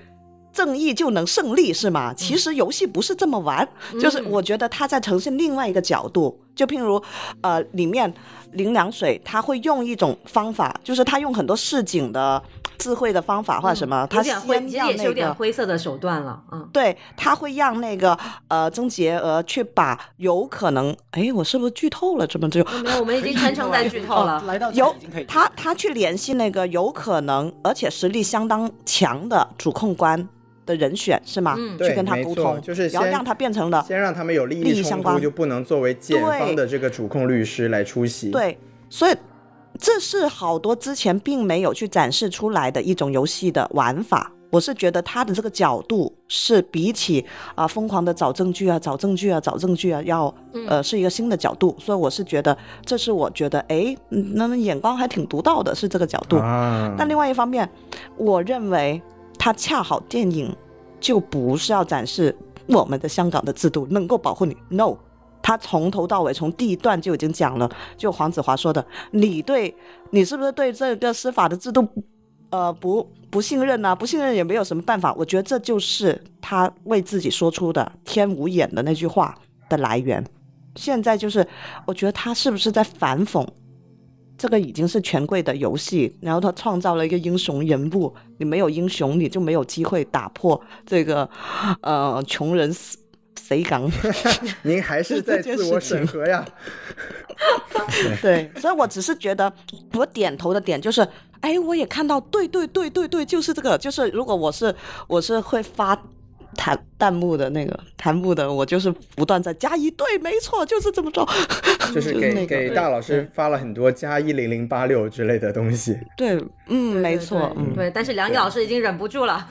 正义就能胜利是吗？其实游戏不是这么玩，就是我觉得他在呈现另外一个角度，就譬如，呃，里面林良水他会用一种方法，就是他用很多市井的智慧的方法或者什么，他先让那个灰色的手段了，嗯，对，他会让那个呃曾洁娥去把有可能，哎，我是不是剧透了？这么就没有，我们已经全程在剧透了。来到有他他去联系那个有可能而且实力相当强的主控官。的人选是吗？嗯，去跟他沟通，就是然后让他变成了先让他们有利益相关，就不能作为检方的这个主控律师来出席。对，所以这是好多之前并没有去展示出来的一种游戏的玩法。我是觉得他的这个角度是比起啊疯狂的找证据啊、找证据啊、找证据啊，要呃是一个新的角度。所以我是觉得这是我觉得哎，那眼光还挺独到的，是这个角度。但另外一方面，我认为。它恰好电影就不是要展示我们的香港的制度能够保护你，no，他从头到尾从第一段就已经讲了，就黄子华说的，你对你是不是对这个司法的制度，呃不不信任呢？不信任也没有什么办法。我觉得这就是他为自己说出的天无眼的那句话的来源。现在就是我觉得他是不是在反讽这个已经是权贵的游戏，然后他创造了一个英雄人物，你没有英雄，你就没有机会打破这个 呃穷人谁敢？您还是在自我审核呀？对，所以我只是觉得，我点头的点就是，哎，我也看到，对对对对对，就是这个，就是如果我是我是会发。弹弹幕的那个弹幕的，我就是不断在加一，对，没错，就是这么着，就是给给大老师发了很多加一零零八六之类的东西。对，嗯，没错，嗯，对。但是梁毅老师已经忍不住了，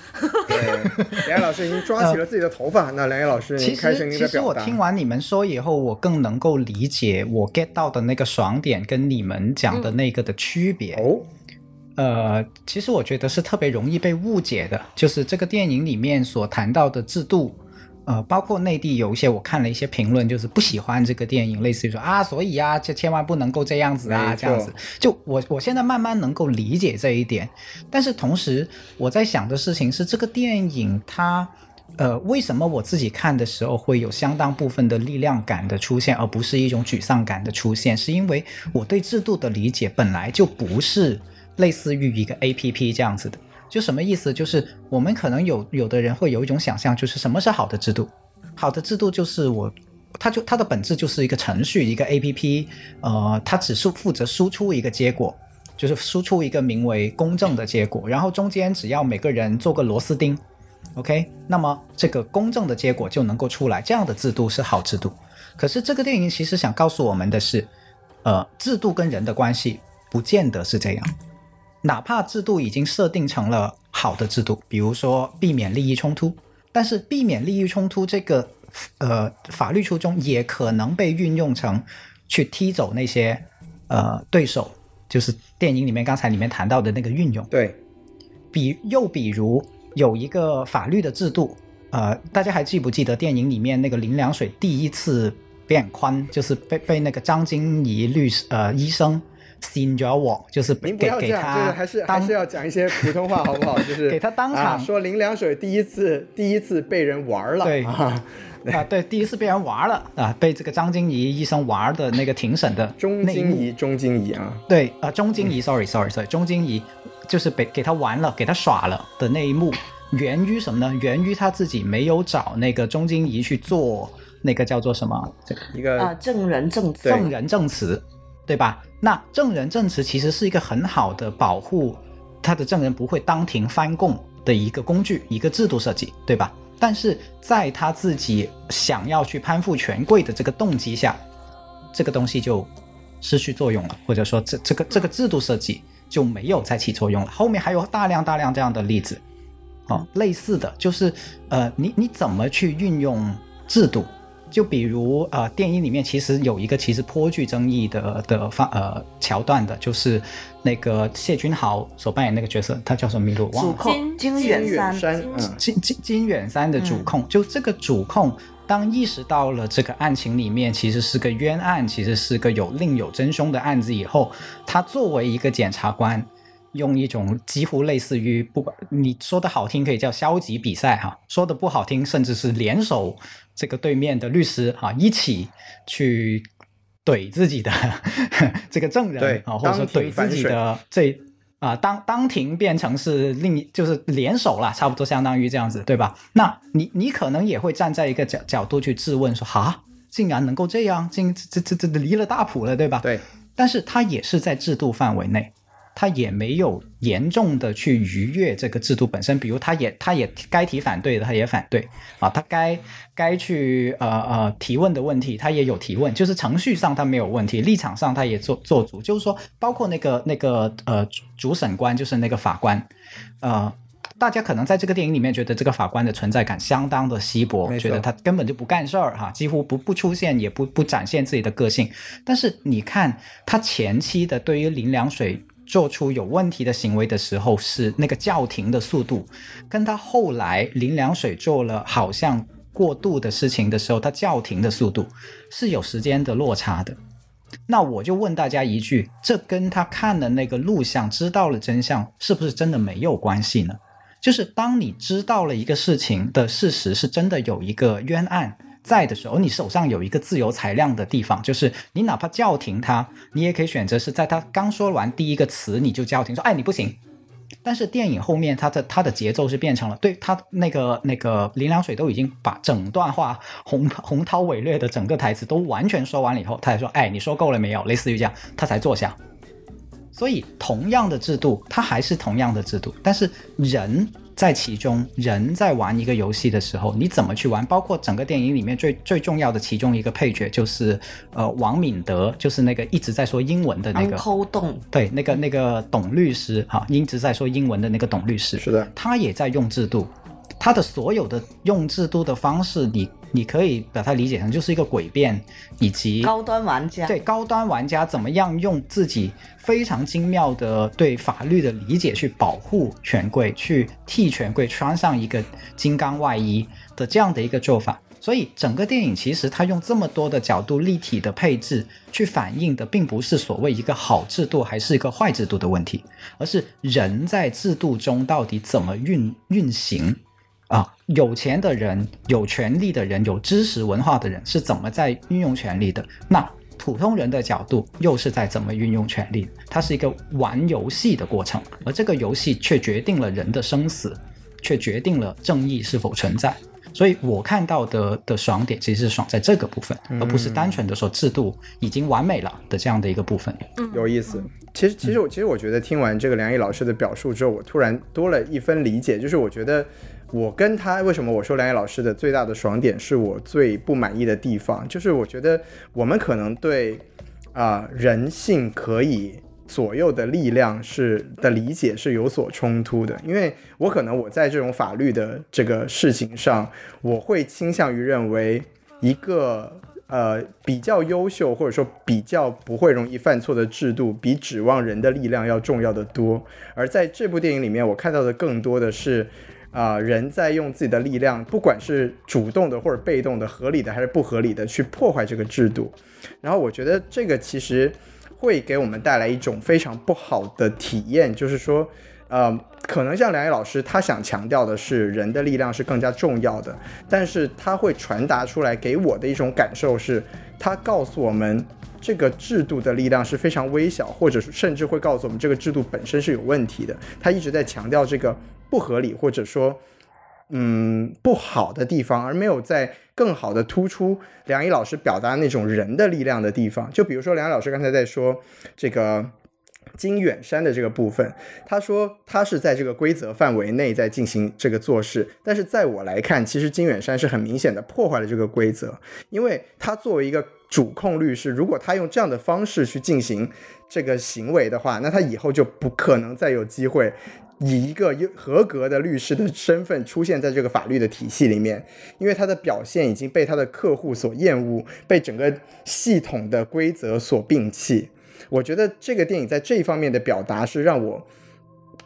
对，梁毅老师已经抓起了自己的头发。那梁毅老师，其实其实我听完你们说以后，我更能够理解我 get 到的那个爽点跟你们讲的那个的区别。哦。呃，其实我觉得是特别容易被误解的，就是这个电影里面所谈到的制度，呃，包括内地有一些我看了一些评论，就是不喜欢这个电影，类似于说啊，所以啊，就千万不能够这样子啊，这样子。就我我现在慢慢能够理解这一点，但是同时我在想的事情是，这个电影它，呃，为什么我自己看的时候会有相当部分的力量感的出现，而不是一种沮丧感的出现？是因为我对制度的理解本来就不是。类似于一个 A P P 这样子的，就什么意思？就是我们可能有有的人会有一种想象，就是什么是好的制度？好的制度就是我，它就它的本质就是一个程序，一个 A P P，呃，它只是负责输出一个结果，就是输出一个名为公正的结果，然后中间只要每个人做个螺丝钉，OK，那么这个公正的结果就能够出来，这样的制度是好制度。可是这个电影其实想告诉我们的是，呃，制度跟人的关系不见得是这样。哪怕制度已经设定成了好的制度，比如说避免利益冲突，但是避免利益冲突这个呃法律初衷也可能被运用成去踢走那些呃对手，就是电影里面刚才里面谈到的那个运用。对，比又比如有一个法律的制度，呃，大家还记不记得电影里面那个林良水第一次变宽，就是被被那个张金怡律师呃医生。新交往就是您不要这样，就是还是还是要讲一些普通话好不好？就是给他当场说林凉水第一次第一次被人玩了，对啊，啊对，第一次被人玩了啊，被这个张金怡医生玩的那个庭审的钟金怡，钟金怡啊，对啊，钟金怡，sorry sorry sorry，钟金怡就是被给他玩了，给他耍了的那一幕，源于什么呢？源于他自己没有找那个钟金怡去做那个叫做什么？这个一个啊证人证证人证词。对吧？那证人证词其实是一个很好的保护他的证人不会当庭翻供的一个工具，一个制度设计，对吧？但是在他自己想要去攀附权贵的这个动机下，这个东西就失去作用了，或者说这这个这个制度设计就没有再起作用了。后面还有大量大量这样的例子，啊，类似的就是呃，你你怎么去运用制度？就比如呃，电影里面其实有一个其实颇具争议的的方呃桥段的，就是那个谢君豪所扮演那个角色，他叫什么名字？忘了。主控金远山，金金金远山的主控，就这个主控，当意识到了这个案情里面其实是个冤案，其实是个有另有真凶的案子以后，他作为一个检察官，用一种几乎类似于不管你说的好听，可以叫消极比赛哈；说的不好听，甚至是联手。这个对面的律师啊，一起去怼自己的 这个证人啊，或者说怼自己的这啊，当当庭变成是另一就是联手了，差不多相当于这样子，对吧？那你你可能也会站在一个角角度去质问说，哈，竟然能够这样，竟这这这离了大谱了，对吧？对，但是他也是在制度范围内。他也没有严重的去逾越这个制度本身，比如他也他也该提反对的，他也反对啊，他该该去呃呃提问的问题，他也有提问，就是程序上他没有问题，立场上他也做做足，就是说，包括那个那个呃主审官，就是那个法官，呃，大家可能在这个电影里面觉得这个法官的存在感相当的稀薄，觉得他根本就不干事儿哈，几乎不不出现，也不不展现自己的个性，但是你看他前期的对于林良水。做出有问题的行为的时候，是那个叫停的速度，跟他后来林良水做了好像过度的事情的时候，他叫停的速度是有时间的落差的。那我就问大家一句：这跟他看的那个录像知道了真相，是不是真的没有关系呢？就是当你知道了一个事情的事实是真的有一个冤案，在的时候，你手上有一个自由裁量的地方，就是你哪怕叫停他，你也可以选择是在他刚说完第一个词你就叫停，说哎你不行。但是电影后面它的它的节奏是变成了，对他那个那个林良水都已经把整段话洪洪涛伟略的整个台词都完全说完了以后，他才说哎你说够了没有？类似于这样，他才坐下。所以，同样的制度，它还是同样的制度，但是人在其中，人在玩一个游戏的时候，你怎么去玩？包括整个电影里面最最重要的其中一个配角，就是呃王敏德，就是那个一直在说英文的那个抠洞，对，那个那个董律师哈，一直在说英文的那个董律师，是的，他也在用制度，他的所有的用制度的方式，你。你可以把它理解成就是一个诡辩，以及高端玩家对高端玩家怎么样用自己非常精妙的对法律的理解去保护权贵，去替权贵穿上一个金刚外衣的这样的一个做法。所以整个电影其实它用这么多的角度立体的配置去反映的，并不是所谓一个好制度还是一个坏制度的问题，而是人在制度中到底怎么运运行。啊，有钱的人、有权利的人、有知识文化的人是怎么在运用权力的？那普通人的角度又是在怎么运用权力？它是一个玩游戏的过程，而这个游戏却决定了人的生死，却决定了正义是否存在。所以我看到的的爽点其实是爽在这个部分，而不是单纯的说制度已经完美了的这样的一个部分。嗯有意思。其实，其实我其实我觉得听完这个梁毅老师的表述之后，我突然多了一分理解，就是我觉得。我跟他为什么我说梁毅老师的最大的爽点是我最不满意的地方，就是我觉得我们可能对啊人性可以左右的力量是的理解是有所冲突的，因为我可能我在这种法律的这个事情上，我会倾向于认为一个呃比较优秀或者说比较不会容易犯错的制度，比指望人的力量要重要的多。而在这部电影里面，我看到的更多的是。啊，人在用自己的力量，不管是主动的或者被动的，合理的还是不合理的，去破坏这个制度。然后我觉得这个其实会给我们带来一种非常不好的体验，就是说，呃，可能像梁毅老师他想强调的是人的力量是更加重要的，但是他会传达出来给我的一种感受是，他告诉我们这个制度的力量是非常微小，或者甚至会告诉我们这个制度本身是有问题的。他一直在强调这个。不合理，或者说，嗯，不好的地方，而没有在更好的突出梁毅老师表达那种人的力量的地方。就比如说，梁毅老师刚才在说这个金远山的这个部分，他说他是在这个规则范围内在进行这个做事，但是在我来看，其实金远山是很明显的破坏了这个规则，因为他作为一个主控律师，如果他用这样的方式去进行这个行为的话，那他以后就不可能再有机会。以一个合格的律师的身份出现在这个法律的体系里面，因为他的表现已经被他的客户所厌恶，被整个系统的规则所摒弃。我觉得这个电影在这一方面的表达是让我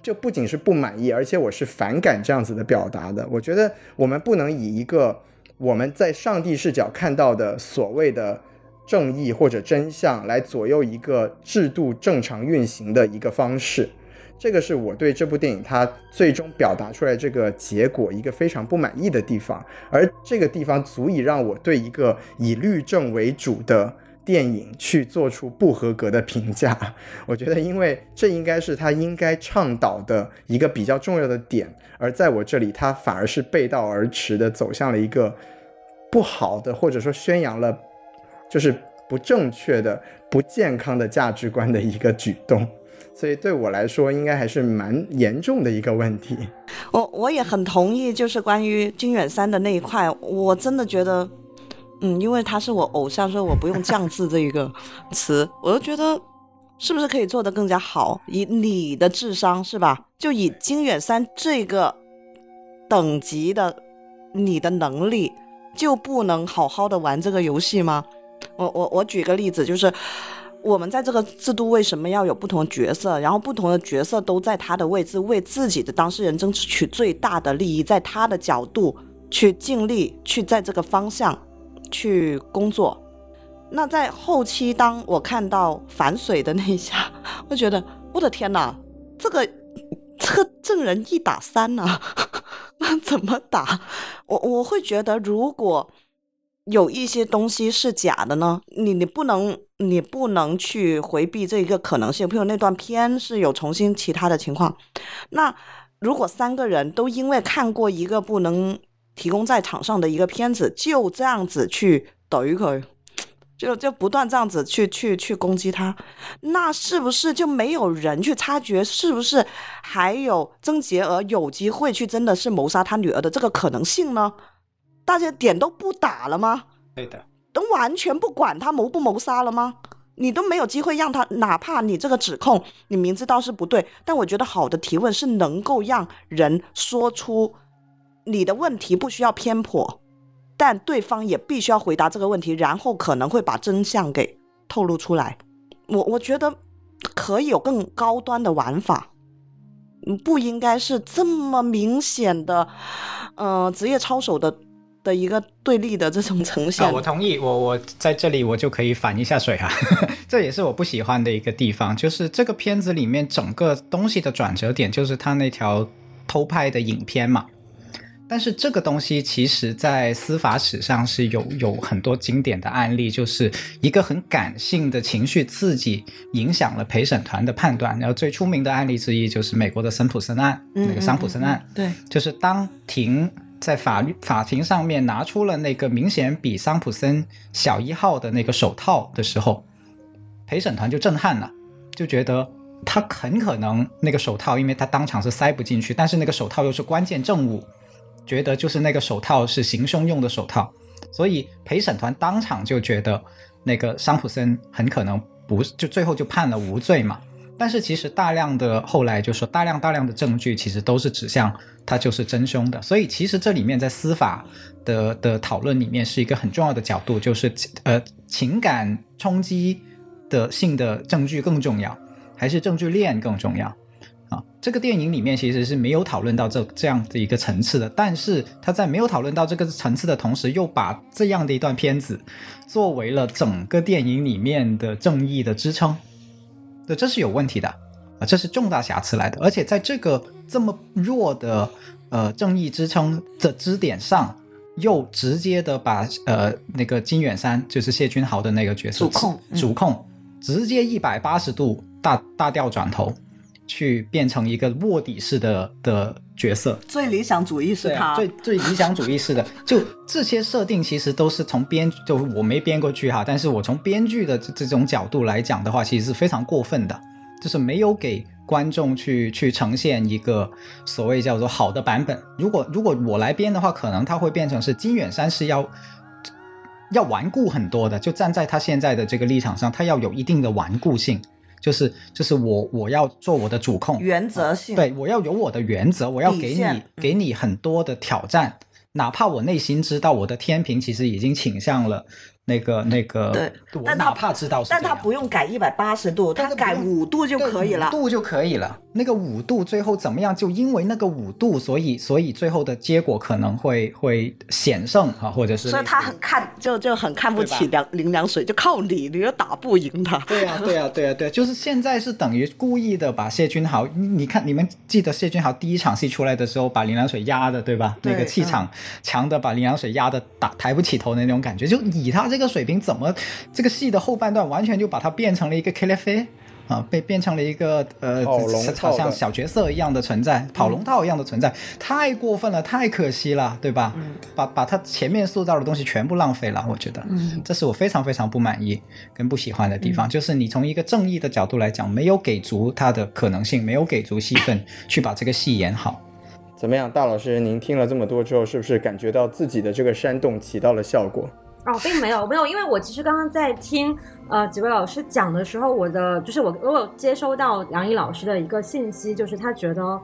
就不仅是不满意，而且我是反感这样子的表达的。我觉得我们不能以一个我们在上帝视角看到的所谓的正义或者真相来左右一个制度正常运行的一个方式。这个是我对这部电影它最终表达出来这个结果一个非常不满意的地方，而这个地方足以让我对一个以律政为主的电影去做出不合格的评价。我觉得，因为这应该是他应该倡导的一个比较重要的点，而在我这里，他反而是背道而驰的走向了一个不好的，或者说宣扬了就是不正确的、不健康的价值观的一个举动。所以对我来说，应该还是蛮严重的一个问题。我我也很同意，就是关于金远山的那一块，我真的觉得，嗯，因为他是我偶像，所以我不用“降智”这一个 词，我就觉得是不是可以做得更加好？以你的智商是吧？就以金远山这个等级的你的能力，就不能好好的玩这个游戏吗？我我我举个例子，就是。我们在这个制度为什么要有不同的角色？然后不同的角色都在他的位置，为自己的当事人争取最大的利益，在他的角度去尽力去在这个方向去工作。那在后期，当我看到反水的那一下，我觉得我的天哪，这个这个证人一打三呐，那怎么打？我我会觉得如果。有一些东西是假的呢？你你不能你不能去回避这一个可能性，譬如那段片是有重新其他的情况。那如果三个人都因为看过一个不能提供在场上的一个片子，就这样子去怼佢，就就不断这样子去去去攻击他，那是不是就没有人去察觉，是不是还有曾洁儿有机会去真的是谋杀他女儿的这个可能性呢？大家点都不打了吗？对的，都完全不管他谋不谋杀了吗？你都没有机会让他，哪怕你这个指控你明知道是不对，但我觉得好的提问是能够让人说出你的问题不需要偏颇，但对方也必须要回答这个问题，然后可能会把真相给透露出来。我我觉得可以有更高端的玩法，不应该是这么明显的，呃，职业操守的。的一个对立的这种呈现，我同意。我我在这里我就可以反一下水哈，这也是我不喜欢的一个地方，就是这个片子里面整个东西的转折点就是他那条偷拍的影片嘛。但是这个东西其实在司法史上是有有很多经典的案例，就是一个很感性的情绪刺激影响了陪审团的判断。然后最出名的案例之一就是美国的森普森案，那个桑普森案，对，就是当庭。在法律法庭上面拿出了那个明显比桑普森小一号的那个手套的时候，陪审团就震撼了，就觉得他很可能那个手套，因为他当场是塞不进去，但是那个手套又是关键证物，觉得就是那个手套是行凶用的手套，所以陪审团当场就觉得那个桑普森很可能不就最后就判了无罪嘛。但是其实大量的后来就说大量大量的证据其实都是指向他就是真凶的，所以其实这里面在司法的的讨论里面是一个很重要的角度，就是呃情感冲击的性的证据更重要，还是证据链更重要啊？这个电影里面其实是没有讨论到这这样的一个层次的，但是他在没有讨论到这个层次的同时，又把这样的一段片子作为了整个电影里面的正义的支撑。对，这是有问题的啊，这是重大瑕疵来的，而且在这个这么弱的呃正义支撑的支点上，又直接的把呃那个金远山，就是谢君豪的那个角色主控，主控，直接一百八十度大大调转头。去变成一个卧底式的的角色，最理想主义是他，最最理想主义式的，就这些设定其实都是从编，就我没编过剧哈，但是我从编剧的这这种角度来讲的话，其实是非常过分的，就是没有给观众去去呈现一个所谓叫做好的版本。如果如果我来编的话，可能他会变成是金远山是要要顽固很多的，就站在他现在的这个立场上，他要有一定的顽固性。就是就是我我要做我的主控，原则性，对我要有我的原则，我要给你给你很多的挑战，哪怕我内心知道我的天平其实已经倾向了。那个那个，对，我哪怕知道，但他不用改一百八十度，他改五度就可以了，五度就可以了。那个五度最后怎么样？就因为那个五度，所以所以最后的结果可能会会险胜啊，或者是。所以他很看，就就很看不起凉林凉水，就靠你，你又打不赢他。对呀，对呀，对呀，对，就是现在是等于故意的把谢君豪，你看你们记得谢君豪第一场戏出来的时候，把林凉水压的，对吧？那个气场强的，把林凉水压的打抬不起头的那种感觉，就以他。这个水平怎么？这个戏的后半段完全就把它变成了一个 K F A 啊，被变成了一个呃，好像小角色一样的存在，跑龙套一样的存在，太过分了，太可惜了，对吧？把把他前面塑造的东西全部浪费了，我觉得，嗯这是我非常非常不满意跟不喜欢的地方，就是你从一个正义的角度来讲，没有给足他的可能性，没有给足戏份 去把这个戏演好。怎么样，大老师，您听了这么多之后，是不是感觉到自己的这个煽动起到了效果？哦，并没有，没有，因为我其实刚刚在听呃几位老师讲的时候，我的就是我我有接收到杨毅老师的一个信息，就是他觉得，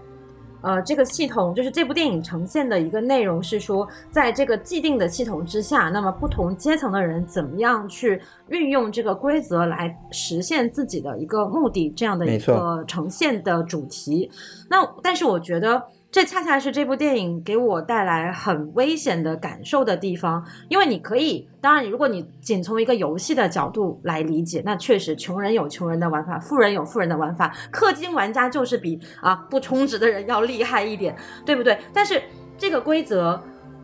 呃，这个系统就是这部电影呈现的一个内容是说，在这个既定的系统之下，那么不同阶层的人怎么样去运用这个规则来实现自己的一个目的，这样的一个呈现的主题。那但是我觉得。这恰恰是这部电影给我带来很危险的感受的地方，因为你可以，当然，如果你仅从一个游戏的角度来理解，那确实穷人有穷人的玩法，富人有富人的玩法，氪金玩家就是比啊不充值的人要厉害一点，对不对？但是这个规则。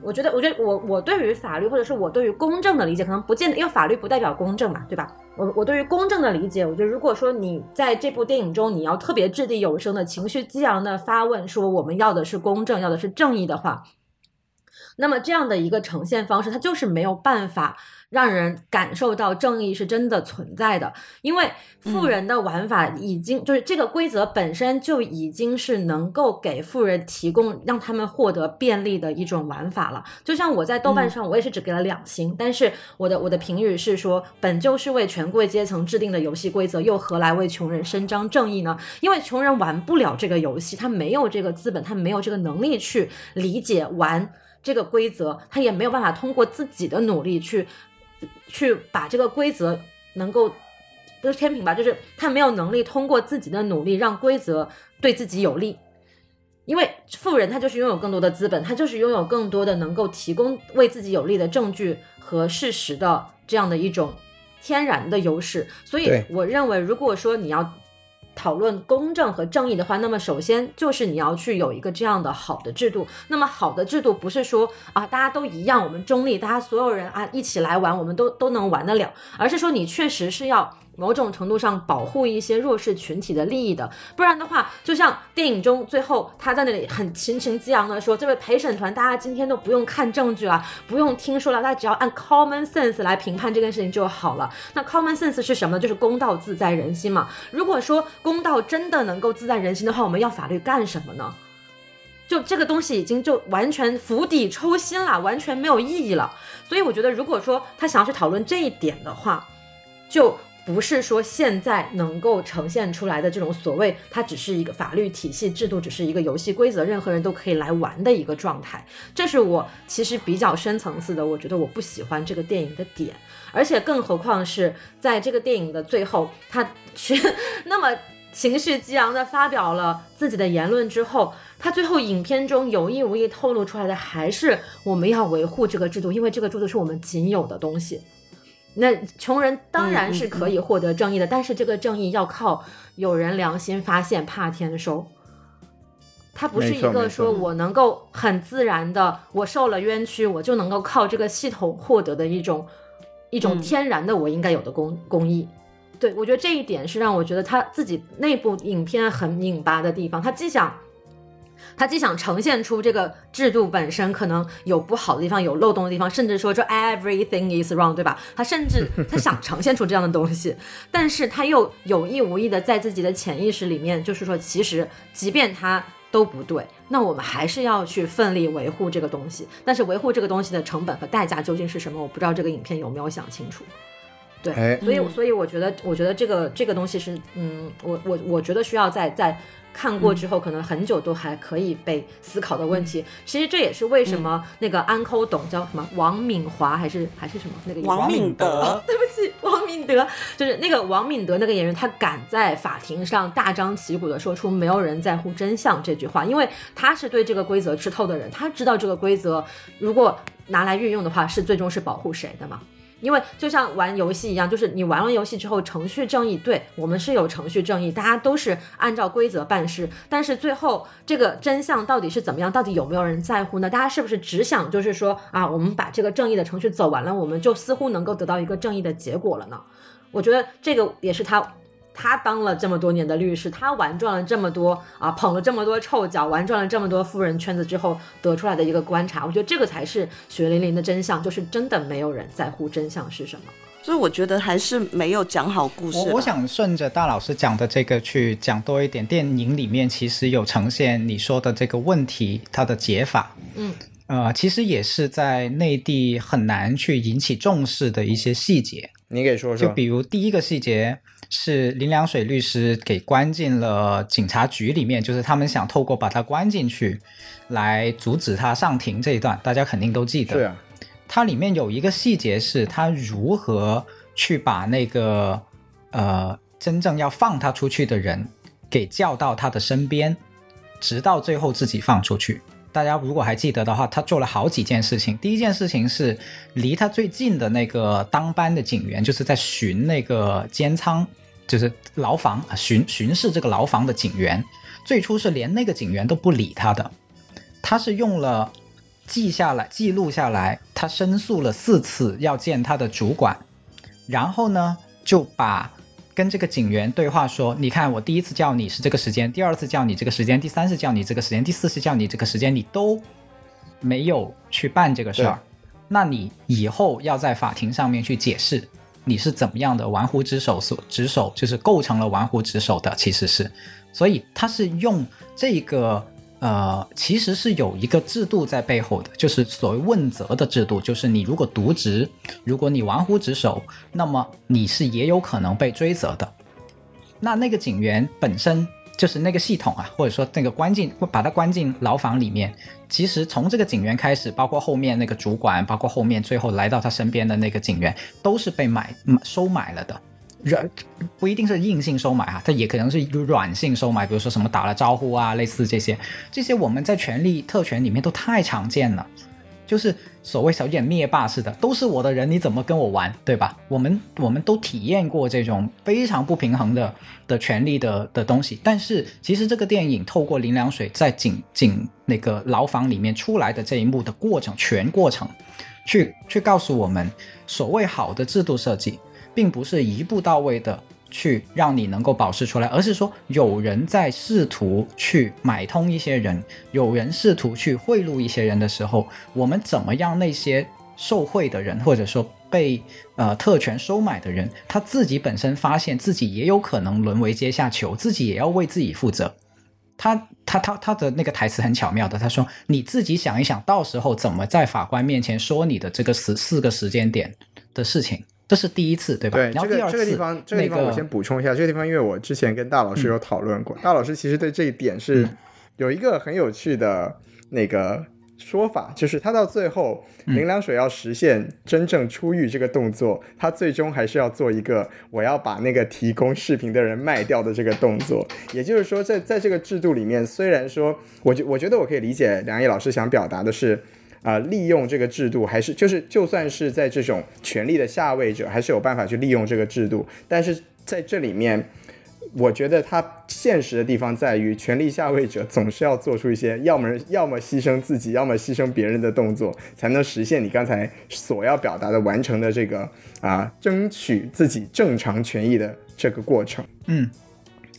我觉得，我觉得我我对于法律或者是我对于公正的理解，可能不见得，因为法律不代表公正嘛，对吧？我我对于公正的理解，我觉得如果说你在这部电影中，你要特别掷地有声的情绪激昂的发问，说我们要的是公正，要的是正义的话，那么这样的一个呈现方式，它就是没有办法。让人感受到正义是真的存在的，因为富人的玩法已经就是这个规则本身就已经是能够给富人提供让他们获得便利的一种玩法了。就像我在豆瓣上，我也是只给了两星，但是我的我的评语是说，本就是为权贵阶层制定的游戏规则，又何来为穷人伸张正义呢？因为穷人玩不了这个游戏，他没有这个资本，他没有这个能力去理解玩这个规则，他也没有办法通过自己的努力去。去把这个规则能够不是天平吧，就是他没有能力通过自己的努力让规则对自己有利，因为富人他就是拥有更多的资本，他就是拥有更多的能够提供为自己有利的证据和事实的这样的一种天然的优势，所以我认为，如果说你要。讨论公正和正义的话，那么首先就是你要去有一个这样的好的制度。那么好的制度不是说啊大家都一样，我们中立，大家所有人啊一起来玩，我们都都能玩得了，而是说你确实是要。某种程度上保护一些弱势群体的利益的，不然的话，就像电影中最后他在那里很情情激昂的说：“这位陪审团，大家今天都不用看证据了，不用听说了，大家只要按 common sense 来评判这件事情就好了。”那 common sense 是什么呢？就是公道自在人心嘛。如果说公道真的能够自在人心的话，我们要法律干什么呢？就这个东西已经就完全釜底抽薪了，完全没有意义了。所以我觉得，如果说他想要去讨论这一点的话，就。不是说现在能够呈现出来的这种所谓，它只是一个法律体系制度，只是一个游戏规则，任何人都可以来玩的一个状态。这是我其实比较深层次的，我觉得我不喜欢这个电影的点。而且更何况是在这个电影的最后，他去 那么情绪激昂的发表了自己的言论之后，他最后影片中有意无意透露出来的还是我们要维护这个制度，因为这个制度是我们仅有的东西。那穷人当然是可以获得正义的，但是这个正义要靠有人良心发现，怕天收。它不是一个说我能够很自然的，我受了冤屈，我就能够靠这个系统获得的一种一种天然的我应该有的公公益。对我觉得这一点是让我觉得他自己内部影片很拧巴的地方，他既想。他既想呈现出这个制度本身可能有不好的地方、有漏洞的地方，甚至说就 everything is wrong，对吧？他甚至 他想呈现出这样的东西，但是他又有意无意的在自己的潜意识里面，就是说，其实即便他都不对，那我们还是要去奋力维护这个东西。但是维护这个东西的成本和代价究竟是什么？我不知道这个影片有没有想清楚。对，所以所以我觉得，我觉得这个这个东西是，嗯，我我我觉得需要在在。看过之后，可能很久都还可以被思考的问题。其实这也是为什么那个安抠董叫什么王敏华还是还是什么那个王敏德？对不起，王敏德就是那个王敏德那个演员，他敢在法庭上大张旗鼓的说出“没有人在乎真相”这句话，因为他是对这个规则吃透的人，他知道这个规则如果拿来运用的话，是最终是保护谁的嘛？因为就像玩游戏一样，就是你玩完游戏之后，程序正义，对我们是有程序正义，大家都是按照规则办事。但是最后这个真相到底是怎么样？到底有没有人在乎呢？大家是不是只想就是说啊，我们把这个正义的程序走完了，我们就似乎能够得到一个正义的结果了呢？我觉得这个也是他。他当了这么多年的律师，他玩转了这么多啊，捧了这么多臭脚，玩转了这么多富人圈子之后得出来的一个观察，我觉得这个才是血淋淋的真相，就是真的没有人在乎真相是什么。所以我觉得还是没有讲好故事。我我想顺着大老师讲的这个去讲多一点。电影里面其实有呈现你说的这个问题，它的解法，嗯，呃，其实也是在内地很难去引起重视的一些细节。你给说说。就比如第一个细节。是林良水律师给关进了警察局里面，就是他们想透过把他关进去，来阻止他上庭这一段，大家肯定都记得。对啊，它里面有一个细节是他如何去把那个呃真正要放他出去的人给叫到他的身边，直到最后自己放出去。大家如果还记得的话，他做了好几件事情。第一件事情是离他最近的那个当班的警员，就是在巡那个监仓，就是牢房巡巡视这个牢房的警员。最初是连那个警员都不理他的，他是用了记下来、记录下来，他申诉了四次要见他的主管，然后呢，就把跟这个警员对话说：“你看，我第一次叫你是这个时间，第二次叫你这个时间，第三次叫你这个时间，第四次叫你这个时间，你都没有去办这个事儿，那你以后要在法庭上面去解释你是怎么样的玩忽职守，所职守就是构成了玩忽职守的，其实是，所以他是用这个。”呃，其实是有一个制度在背后的，就是所谓问责的制度，就是你如果渎职，如果你玩忽职守，那么你是也有可能被追责的。那那个警员本身就是那个系统啊，或者说那个关进，把他关进牢房里面，其实从这个警员开始，包括后面那个主管，包括后面最后来到他身边的那个警员，都是被买收买了的。软不一定是硬性收买啊，它也可能是软性收买，比如说什么打了招呼啊，类似这些，这些我们在权力特权里面都太常见了，就是所谓小点灭霸似的，都是我的人，你怎么跟我玩，对吧？我们我们都体验过这种非常不平衡的的权利的的东西，但是其实这个电影透过林良水在警警那个牢房里面出来的这一幕的过程，全过程，去去告诉我们，所谓好的制度设计。并不是一步到位的去让你能够保释出来，而是说有人在试图去买通一些人，有人试图去贿赂一些人的时候，我们怎么样那些受贿的人，或者说被呃特权收买的人，他自己本身发现自己也有可能沦为阶下囚，自己也要为自己负责。他他他他的那个台词很巧妙的，他说：“你自己想一想到时候怎么在法官面前说你的这个十四个时间点的事情。”这是第一次，对吧？对，这个这个地方，这个地方我先补充一下，这个地方因为我之前跟大老师有讨论过，大老师其实对这一点是有一个很有趣的那个说法，就是他到最后林良水要实现真正出狱这个动作，他最终还是要做一个我要把那个提供视频的人卖掉的这个动作。也就是说，在在这个制度里面，虽然说，我觉我觉得我可以理解梁毅老师想表达的是。啊，利用这个制度，还是就是就算是在这种权力的下位者，还是有办法去利用这个制度。但是在这里面，我觉得它现实的地方在于，权力下位者总是要做出一些要么要么牺牲自己，要么牺牲别人的动作，才能实现你刚才所要表达的完成的这个啊，争取自己正常权益的这个过程。嗯。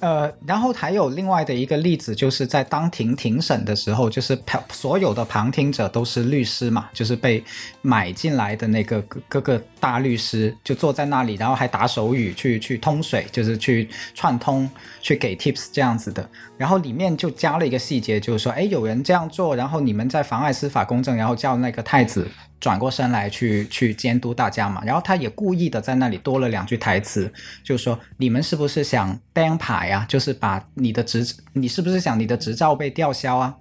呃，然后还有另外的一个例子，就是在当庭庭审的时候，就是旁所有的旁听者都是律师嘛，就是被买进来的那个各个大律师就坐在那里，然后还打手语去去通水，就是去串通去给 tips 这样子的。然后里面就加了一个细节，就是说，哎，有人这样做，然后你们在妨碍司法公正，然后叫那个太子。转过身来去去监督大家嘛，然后他也故意的在那里多了两句台词，就说你们是不是想单牌啊？就是把你的执，你是不是想你的执照被吊销啊？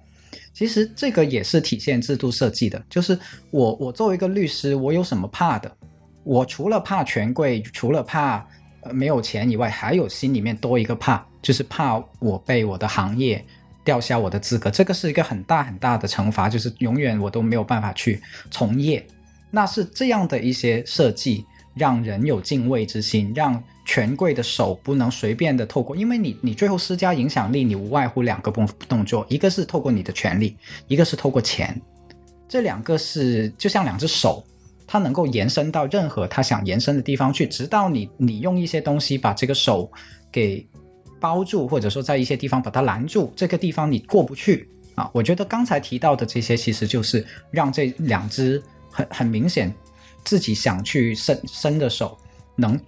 其实这个也是体现制度设计的，就是我我作为一个律师，我有什么怕的？我除了怕权贵，除了怕呃没有钱以外，还有心里面多一个怕，就是怕我被我的行业。吊销我的资格，这个是一个很大很大的惩罚，就是永远我都没有办法去从业。那是这样的一些设计，让人有敬畏之心，让权贵的手不能随便的透过，因为你你最后施加影响力，你无外乎两个动动作，一个是透过你的权利，一个是透过钱，这两个是就像两只手，它能够延伸到任何它想延伸的地方去，直到你你用一些东西把这个手给。包住，或者说在一些地方把它拦住，这个地方你过不去啊！我觉得刚才提到的这些，其实就是让这两只很很明显自己想去伸伸的手能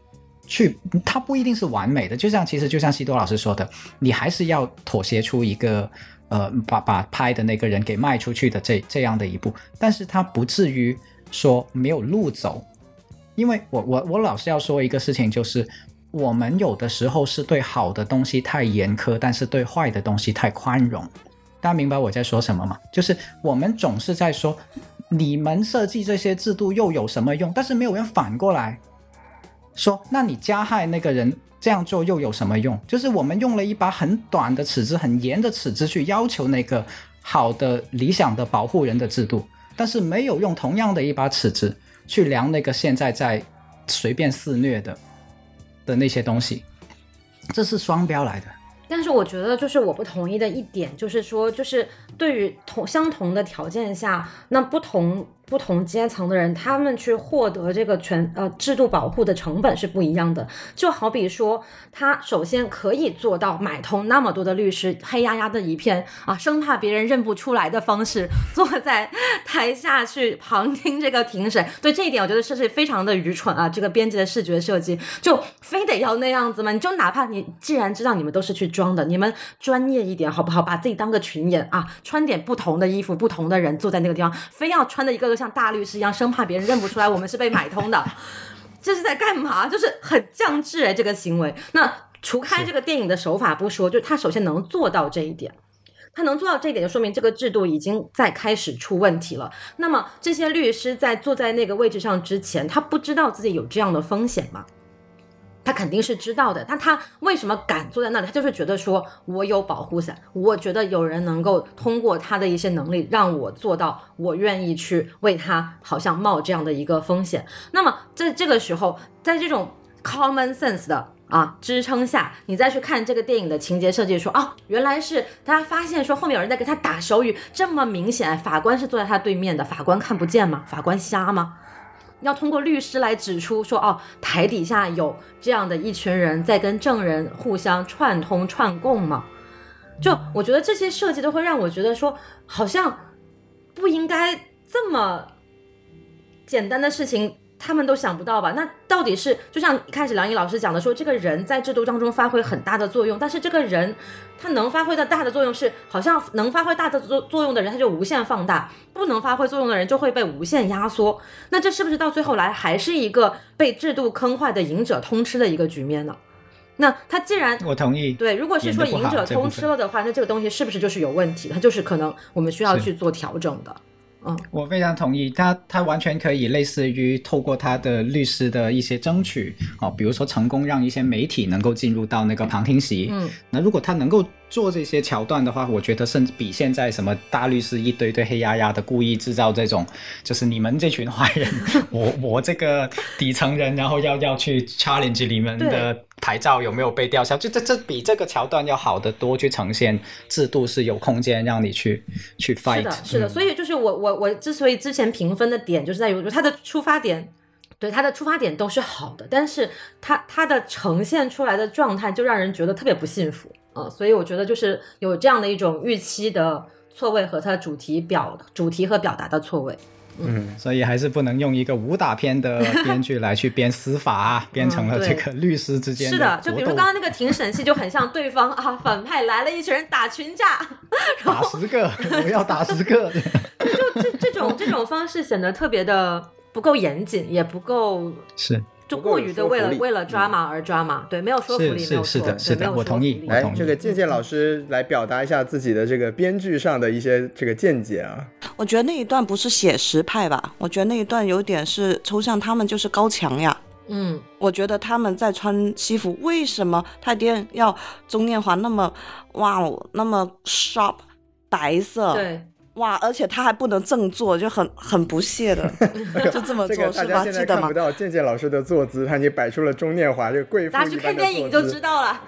去，它不一定是完美的。就像其实就像西多老师说的，你还是要妥协出一个呃，把把拍的那个人给卖出去的这这样的一步，但是它不至于说没有路走，因为我我我老是要说一个事情就是。我们有的时候是对好的东西太严苛，但是对坏的东西太宽容。大家明白我在说什么吗？就是我们总是在说，你们设计这些制度又有什么用？但是没有人反过来说，那你加害那个人这样做又有什么用？就是我们用了一把很短的尺子、很严的尺子去要求那个好的、理想的保护人的制度，但是没有用同样的一把尺子去量那个现在在随便肆虐的。的那些东西，这是双标来的。但是我觉得，就是我不同意的一点，就是说，就是对于同相同的条件下，那不同。不同阶层的人，他们去获得这个权呃制度保护的成本是不一样的。就好比说，他首先可以做到买通那么多的律师，黑压压的一片啊，生怕别人认不出来的方式，坐在台下去旁听这个庭审。对这一点，我觉得是是非常的愚蠢啊！这个编辑的视觉设计，就非得要那样子吗？你就哪怕你既然知道你们都是去装的，你们专业一点好不好？把自己当个群演啊，穿点不同的衣服，不同的人坐在那个地方，非要穿的一个个。像大律师一样，生怕别人认不出来我们是被买通的，这是在干嘛？就是很降智哎，这个行为。那除开这个电影的手法不说，就是他首先能做到这一点，他能做到这一点，就说明这个制度已经在开始出问题了。那么这些律师在坐在那个位置上之前，他不知道自己有这样的风险吗？他肯定是知道的，但他为什么敢坐在那里？他就是觉得说，我有保护伞，我觉得有人能够通过他的一些能力让我做到，我愿意去为他好像冒这样的一个风险。那么在这个时候，在这种 common sense 的啊支撑下，你再去看这个电影的情节设计，说啊，原来是大家发现说后面有人在给他打手语，这么明显，法官是坐在他对面的，法官看不见吗？法官瞎吗？要通过律师来指出说，哦，台底下有这样的一群人在跟证人互相串通串供嘛？就我觉得这些设计都会让我觉得说，好像不应该这么简单的事情。他们都想不到吧？那到底是就像一开始梁毅老师讲的，说这个人在制度当中发挥很大的作用，但是这个人他能发挥的大的作用是，好像能发挥大的作作用的人他就无限放大，不能发挥作用的人就会被无限压缩。那这是不是到最后来还是一个被制度坑坏的赢者通吃的一个局面呢？那他既然我同意，对，如果是说赢者通吃了的话，那这个东西是不是就是有问题？它就是可能我们需要去做调整的。嗯，我非常同意，他他完全可以类似于透过他的律师的一些争取，哦，比如说成功让一些媒体能够进入到那个旁听席，嗯，那如果他能够。做这些桥段的话，我觉得甚至比现在什么大律师一堆堆黑压压的故意制造这种，就是你们这群坏人，我我这个底层人，然后要要去 challenge 你们的牌照有没有被吊销，就这这比这个桥段要好得多，去呈现制度是有空间让你去去 fight。是的，是的，所以就是我我我之所以之前评分的点就是在于它的出发点，对他的出发点都是好的，但是他他的呈现出来的状态就让人觉得特别不幸福。呃，所以我觉得就是有这样的一种预期的错位和它主题表主题和表达的错位，嗯，所以还是不能用一个武打片的编剧来去编司法，编成了这个律师之间是的，就比如说刚刚那个庭审戏就很像对方啊，反派来了一群人打群架，打十个，我要打十个，就这这种这种方式显得特别的不够严谨，也不够是。就过于的为了为了抓马而抓马，对，没有说服力，是是的，是的，我同意。来，这个健健老师来表达一下自己的这个编剧上的一些这个见解啊。我觉得那一段不是写实派吧？我觉得那一段有点是抽象，他们就是高墙呀。嗯，我觉得他们在穿西服，为什么太爹要钟念华那么哇哦那么 sharp 白色？对。哇！而且他还不能正坐，就很很不屑的，就这么做是吧？记得吗？看不到健健老师的坐姿，他已经摆出了钟念华这个贵妇大家去看电影就知道了，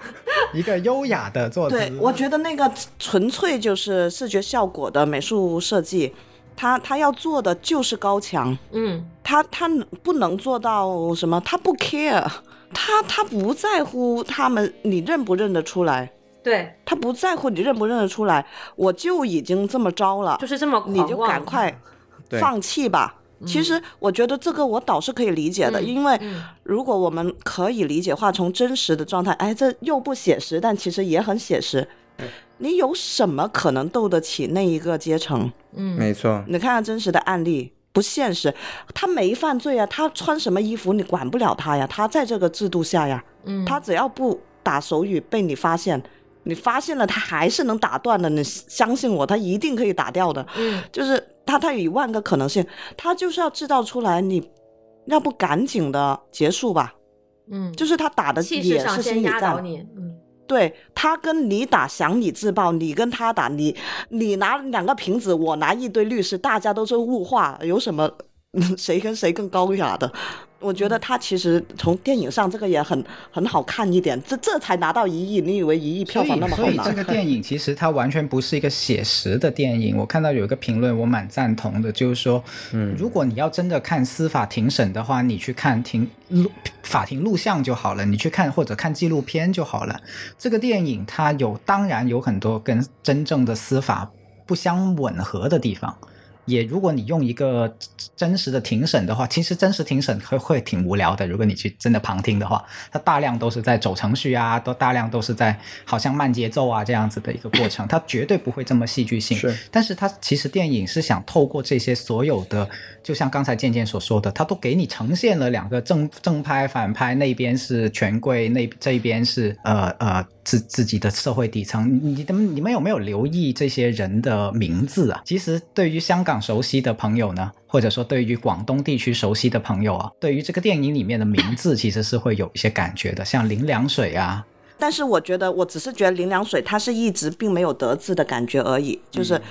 一个优雅的坐姿。对，我觉得那个纯粹就是视觉效果的美术设计，他他要做的就是高墙。嗯，他他不能做到什么？他不 care，他他不在乎他们，你认不认得出来？对他不在乎你认不认得出来，我就已经这么着了，就是这么，你就赶快放弃吧。其实我觉得这个我倒是可以理解的，因为如果我们可以理解化从真实的状态，哎，这又不写实，但其实也很写实。你有什么可能斗得起那一个阶层？嗯，没错。你看看真实的案例，不现实。他没犯罪啊，他穿什么衣服你管不了他呀，他在这个制度下呀，嗯，他只要不打手语被你发现。你发现了，他还是能打断的。你相信我，他一定可以打掉的。嗯，就是他，他有一万个可能性，他就是要制造出来。你要不赶紧的结束吧？嗯，就是他打的也是心理战。嗯，对他跟你打，想你自爆；你跟他打，你你拿两个瓶子，我拿一堆律师，大家都是物化，有什么 谁跟谁更高雅的？我觉得他其实从电影上这个也很很好看一点，这这才拿到一亿，你以为一亿票房那么好拿？所以这个电影其实它完全不是一个写实的电影。我看到有一个评论，我蛮赞同的，就是说，嗯，如果你要真的看司法庭审的话，你去看庭录法庭录像就好了，你去看或者看纪录片就好了。这个电影它有当然有很多跟真正的司法不相吻合的地方。也，如果你用一个真实的庭审的话，其实真实庭审会会挺无聊的。如果你去真的旁听的话，它大量都是在走程序啊，都大量都是在好像慢节奏啊这样子的一个过程，它绝对不会这么戏剧性。是，但是它其实电影是想透过这些所有的，就像刚才健健所说的，它都给你呈现了两个正正派反派，那边是权贵，那这边是呃呃。自自己的社会底层，你们你们有没有留意这些人的名字啊？其实对于香港熟悉的朋友呢，或者说对于广东地区熟悉的朋友啊，对于这个电影里面的名字，其实是会有一些感觉的，像林良水啊。但是我觉得，我只是觉得林良水他是一直并没有得志的感觉而已，就是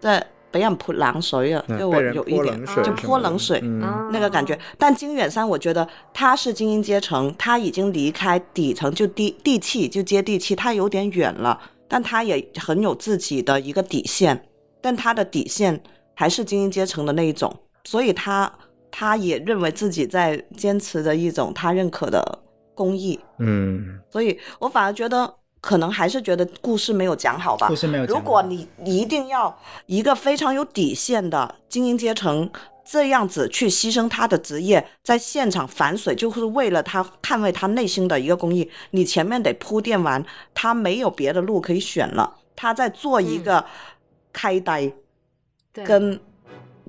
在。被人泼冷水啊，就我有一点就泼冷水那个感觉。但金远山，我觉得他是精英阶层，他已经离开底层，就地地气，就接地气，他有点远了。但他也很有自己的一个底线，但他的底线还是精英阶层的那一种，所以他他也认为自己在坚持着一种他认可的公益。嗯，所以我反而觉得。可能还是觉得故事没有讲好吧。故事没有讲。如果你一定要一个非常有底线的精英阶层这样子去牺牲他的职业，在现场反水，就是为了他捍卫他内心的一个公益，你前面得铺垫完，他没有别的路可以选了，他在做一个开呆，跟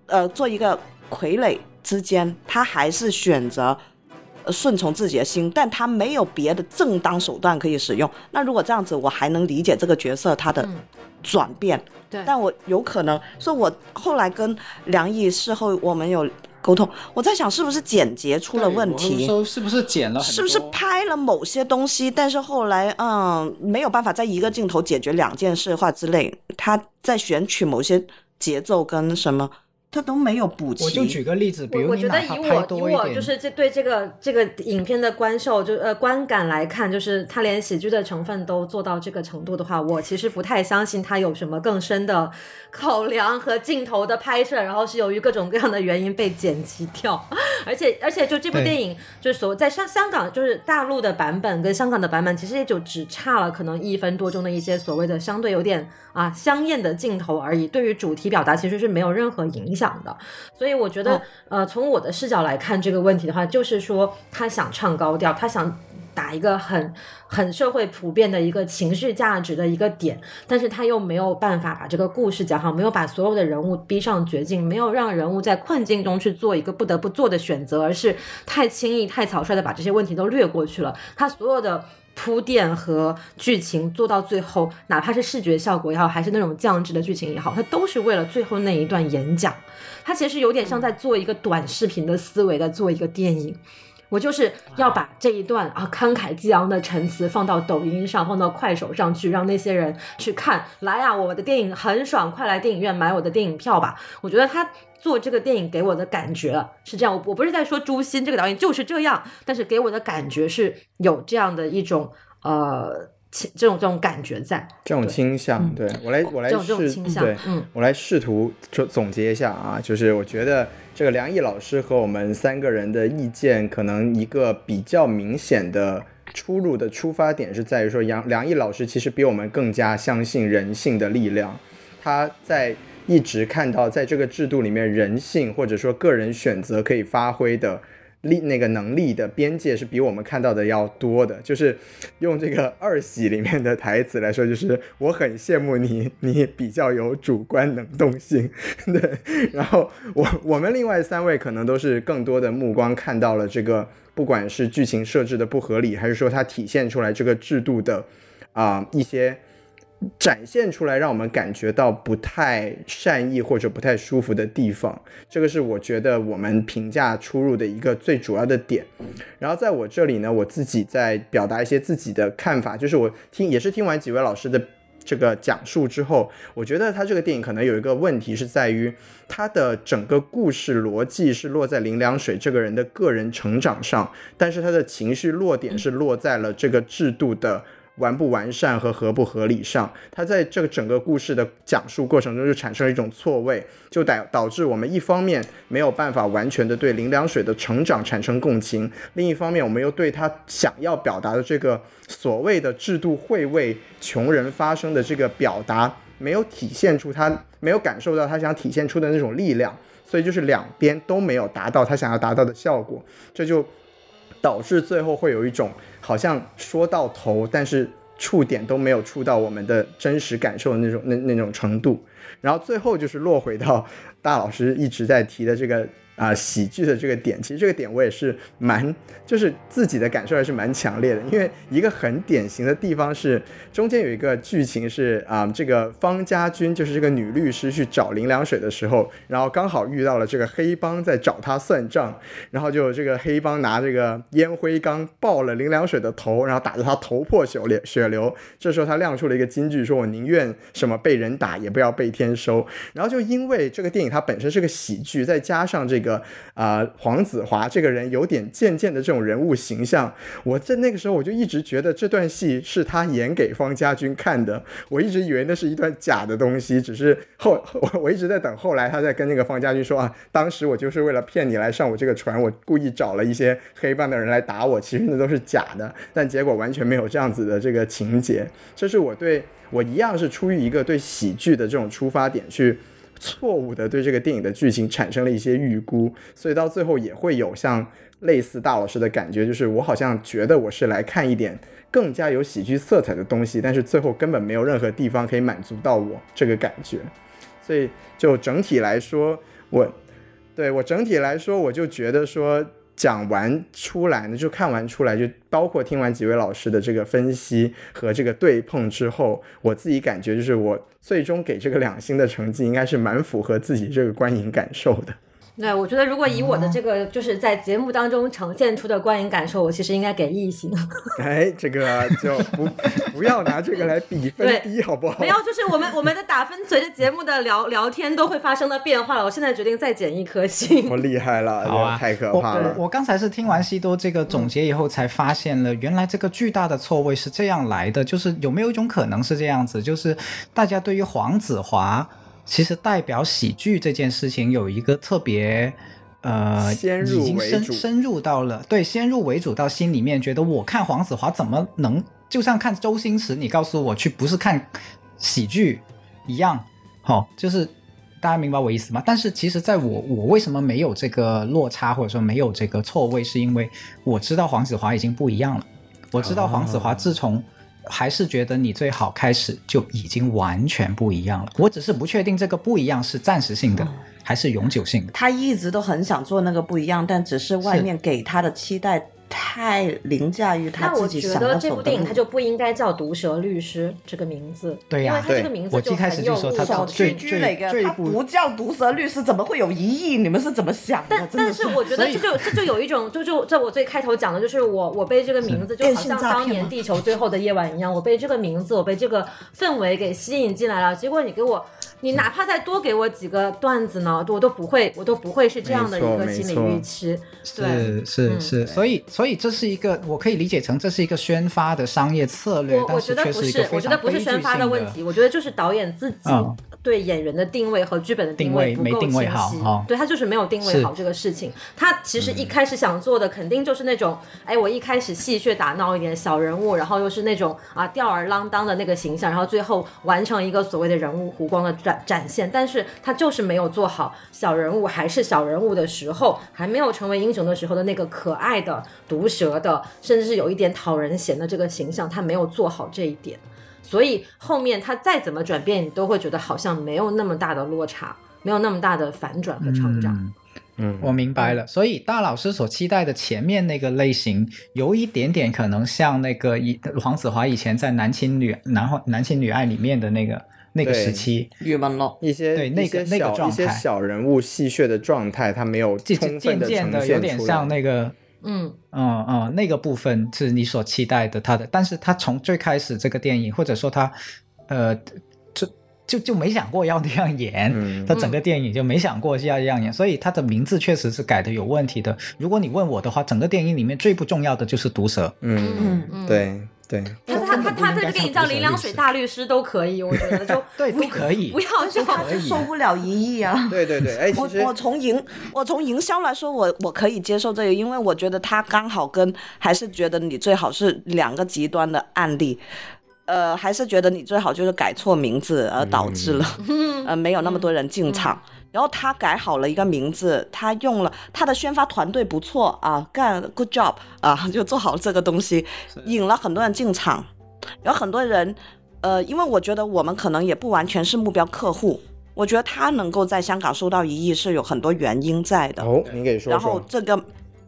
呃做一个傀儡之间，他还是选择。顺从自己的心，但他没有别的正当手段可以使用。那如果这样子，我还能理解这个角色他的转变。对，但我有可能说，我后来跟梁毅事后我们有沟通，我在想是不是剪辑出了问题？说是不是剪了？是不是拍了某些东西，但是后来嗯没有办法在一个镜头解决两件事或之类，他在选取某些节奏跟什么。他都没有补齐。我就举个例子，比如我觉得以我以我就是这对这个这个影片的观受就呃观感来看，就是他连喜剧的成分都做到这个程度的话，我其实不太相信他有什么更深的考量和镜头的拍摄，然后是由于各种各样的原因被剪辑掉。而且而且就这部电影，就是所在香香港就是大陆的版本跟香港的版本，其实也就只差了可能一分多钟的一些所谓的相对有点啊香艳的镜头而已。对于主题表达其实是没有任何影响。想的，所以我觉得，呃，从我的视角来看这个问题的话，就是说他想唱高调，他想打一个很很社会普遍的一个情绪价值的一个点，但是他又没有办法把这个故事讲好，没有把所有的人物逼上绝境，没有让人物在困境中去做一个不得不做的选择，而是太轻易、太草率的把这些问题都略过去了。他所有的。铺垫和剧情做到最后，哪怕是视觉效果也好，还是那种降智的剧情也好，它都是为了最后那一段演讲。它其实有点像在做一个短视频的思维，在做一个电影。我就是要把这一段啊慷慨激昂的陈词放到抖音上，放到快手上去，让那些人去看。来啊，我的电影很爽，快来电影院买我的电影票吧！我觉得他。做这个电影给我的感觉是这样，我我不是在说朱鑫这个导演就是这样，但是给我的感觉是有这样的一种呃，这种这种感觉在，这种倾向，对我来我来试，对，嗯，我来试图总总结一下啊，就是我觉得这个梁毅老师和我们三个人的意见，可能一个比较明显的出入的出发点是在于说，杨梁毅老师其实比我们更加相信人性的力量，他在。一直看到，在这个制度里面，人性或者说个人选择可以发挥的力那个能力的边界是比我们看到的要多的。就是用这个二喜里面的台词来说，就是我很羡慕你，你比较有主观能动性。对，然后我我们另外三位可能都是更多的目光看到了这个，不管是剧情设置的不合理，还是说它体现出来这个制度的啊一些。展现出来让我们感觉到不太善意或者不太舒服的地方，这个是我觉得我们评价出入的一个最主要的点。然后在我这里呢，我自己在表达一些自己的看法，就是我听也是听完几位老师的。这个讲述之后，我觉得他这个电影可能有一个问题是在于，他的整个故事逻辑是落在林良水这个人的个人成长上，但是他的情绪落点是落在了这个制度的。完不完善和合不合理上，他在这个整个故事的讲述过程中就产生了一种错位，就导导致我们一方面没有办法完全的对林良水的成长产生共情，另一方面我们又对他想要表达的这个所谓的制度会为穷人发生的这个表达没有体现出他没有感受到他想体现出的那种力量，所以就是两边都没有达到他想要达到的效果，这就导致最后会有一种。好像说到头，但是触点都没有触到我们的真实感受的那种那那种程度，然后最后就是落回到大老师一直在提的这个。啊，喜剧的这个点，其实这个点我也是蛮，就是自己的感受还是蛮强烈的。因为一个很典型的地方是，中间有一个剧情是啊，这个方家军就是这个女律师去找林良水的时候，然后刚好遇到了这个黑帮在找他算账，然后就这个黑帮拿这个烟灰缸爆了林良水的头，然后打得他头破血流血流。这时候他亮出了一个金句，说我宁愿什么被人打，也不要被天收。然后就因为这个电影它本身是个喜剧，再加上这个。啊，黄子华这个人有点渐渐的这种人物形象，我在那个时候我就一直觉得这段戏是他演给方家军看的，我一直以为那是一段假的东西，只是后我我一直在等后来他在跟那个方家军说啊，当时我就是为了骗你来上我这个船，我故意找了一些黑帮的人来打我，其实那都是假的，但结果完全没有这样子的这个情节，这是我对我一样是出于一个对喜剧的这种出发点去。错误的对这个电影的剧情产生了一些预估，所以到最后也会有像类似大老师的感觉，就是我好像觉得我是来看一点更加有喜剧色彩的东西，但是最后根本没有任何地方可以满足到我这个感觉，所以就整体来说，我对我整体来说，我就觉得说。讲完出来呢，就看完出来，就包括听完几位老师的这个分析和这个对碰之后，我自己感觉就是我最终给这个两星的成绩，应该是蛮符合自己这个观影感受的。对，我觉得如果以我的这个就是在节目当中呈现出的观影感受，我其实应该给一星。哎，这个就不 不要拿这个来比分低，好不好？没有，就是我们我们的打分随着节目的聊聊天都会发生的变化了。我现在决定再减一颗星。我厉害了，好啊，太可怕了。我我刚才是听完西多这个总结以后，才发现了原来这个巨大的错位是这样来的。就是有没有一种可能是这样子？就是大家对于黄子华。其实代表喜剧这件事情有一个特别，呃，已经深深入到了对先入为主到心里面，觉得我看黄子华怎么能就像看周星驰，你告诉我去不是看喜剧一样，好，就是大家明白我意思吗？但是其实在我我为什么没有这个落差或者说没有这个错位，是因为我知道黄子华已经不一样了，我知道黄子华自从。还是觉得你最好开始就已经完全不一样了。我只是不确定这个不一样是暂时性的还是永久性的。他一直都很想做那个不一样，但只是外面给他的期待。太凌驾于他自己想那我觉得这部电影它就不应该叫《毒舌律师》这个名字，对呀，因为它这个名字就很有小区居哪个，他不叫《毒舌律师》，怎么会有疑义？你们是怎么想的？但但是我觉得这就这就有一种，就就在我最开头讲的就是我我被这个名字就好像当年《地球最后的夜晚》一样，我被这个名字，我被这个氛围给吸引进来了。结果你给我，你哪怕再多给我几个段子呢，我都不会，我都不会是这样的一个心理预期。是是是，所以所以这是一个。我可以理解成这是一个宣发的商业策略，我觉得不是，我觉得不是宣发的问题，我觉得就是导演自己对演员的定位和剧本的定位不够清晰，对他就是没有定位好这个事情。他其实一开始想做的肯定就是那种，哎，我一开始戏谑打闹一点小人物，然后又是那种啊吊儿郎当的那个形象，然后最后完成一个所谓的人物弧光的展展现。但是他就是没有做好小人物还是小人物的时候，还没有成为英雄的时候的那个可爱的毒舌的。甚至是有一点讨人嫌的这个形象，他没有做好这一点，所以后面他再怎么转变，你都会觉得好像没有那么大的落差，没有那么大的反转和成长。嗯，我明白了。所以大老师所期待的前面那个类型，有一点点可能像那个以黄子华以前在男亲女男男亲女爱里面的那个那个时期，郁闷了。一些对那个那个状态，一些小人物戏谑的状态，他没有充分的呈现有点像那个。嗯。嗯嗯，那个部分是你所期待的他的，但是他从最开始这个电影，或者说他呃，就就就没想过要那样演，嗯。他整个电影就没想过要这样演，所以他的名字确实是改的有问题的。如果你问我的话，整个电影里面最不重要的就是毒蛇。嗯嗯。嗯，对对，他他他他这个给你叫《林良水大律师》都可以，我觉得就 对都可以。不要就可以。收不了 一亿啊。对对对，哎，其实我我从营我从营销来说，我我可以接受这个，因为我觉得他刚好跟还是觉得你最好是两个极端的案例，呃，还是觉得你最好就是改错名字而导致了、呃没有那么多人进场。然后他改好了一个名字，他用了他的宣发团队不错啊，干 good job 啊，就做好了这个东西，引了很多人进场，然后很多人，呃，因为我觉得我们可能也不完全是目标客户，我觉得他能够在香港收到一亿是有很多原因在的。哦，您给说然后。这个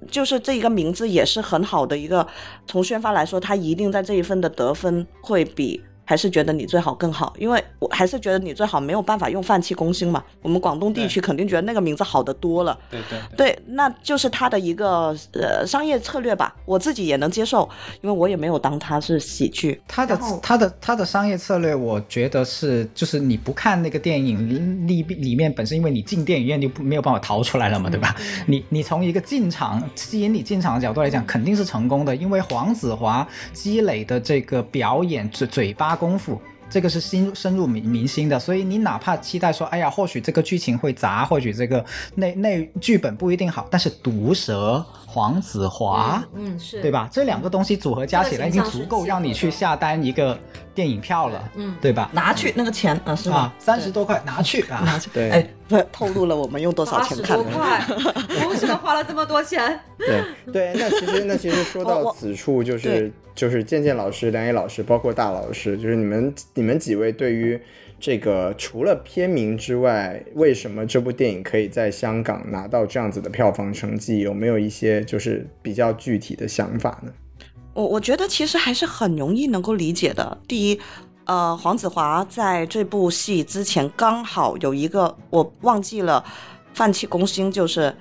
就是这一个名字也是很好的一个，从宣发来说，他一定在这一份的得分会比。还是觉得你最好更好，因为我还是觉得你最好没有办法用泛气攻心嘛。我们广东地区肯定觉得那个名字好得多了，对对对，那就是他的一个呃商业策略吧，我自己也能接受，因为我也没有当他是喜剧。他的他的他的商业策略，我觉得是就是你不看那个电影里里面本身，因为你进电影院就没有办法逃出来了嘛，对吧？你你从一个进场吸引你进场的角度来讲，肯定是成功的，因为黄子华积累的这个表演嘴嘴巴功夫。这个是深深入民民心的，所以你哪怕期待说，哎呀，或许这个剧情会砸，或许这个那那剧本不一定好，但是毒蛇黄子华，嗯是，对？吧？这两个东西组合加起来，已经足够让你去下单一个电影票了，嗯对吧？拿去那个钱啊，是啊吧？，三十多块拿去啊！拿去。对哎，不透露了我们用多少钱看的。多块，我为什么花了这么多钱？对 对，那其实那其实说到此处，就是就是健健老师、梁毅老师，包括大老师，就是你们你们几位对于这个除了片名之外，为什么这部电影可以在香港拿到这样子的票房成绩，有没有一些就是比较具体的想法呢？我我觉得其实还是很容易能够理解的。第一，呃，黄子华在这部戏之前刚好有一个我忘记了，泛气攻心，就是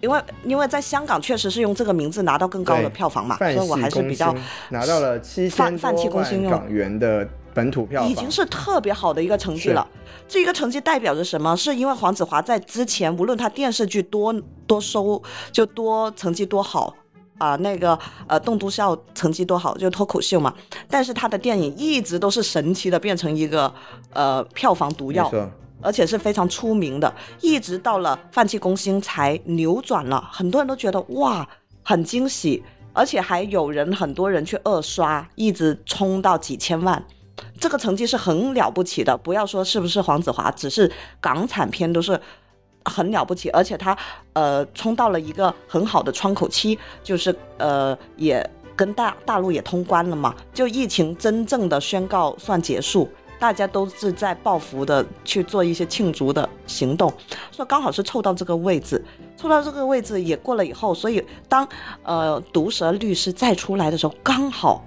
因为因为在香港确实是用这个名字拿到更高的票房嘛，所以我还是比较拿到了七千多万港元的本土票房，已经是特别好的一个成绩了。这一个成绩代表着什么？是因为黄子华在之前无论他电视剧多多收，就多成绩多好。啊、那个呃，栋笃笑成绩多好，就脱口秀嘛。但是他的电影一直都是神奇的变成一个呃票房毒药，而且是非常出名的。一直到了《放弃攻心》才扭转了，很多人都觉得哇，很惊喜，而且还有人很多人去二刷，一直冲到几千万。这个成绩是很了不起的，不要说是不是黄子华，只是港产片都是很了不起，而且他呃冲到了一个很好的窗口期，就是呃也跟大大陆也通关了嘛，就疫情真正的宣告算结束，大家都是在报复的去做一些庆祝的行动，所以刚好是凑到这个位置，凑到这个位置也过了以后，所以当呃毒舌律师再出来的时候，刚好。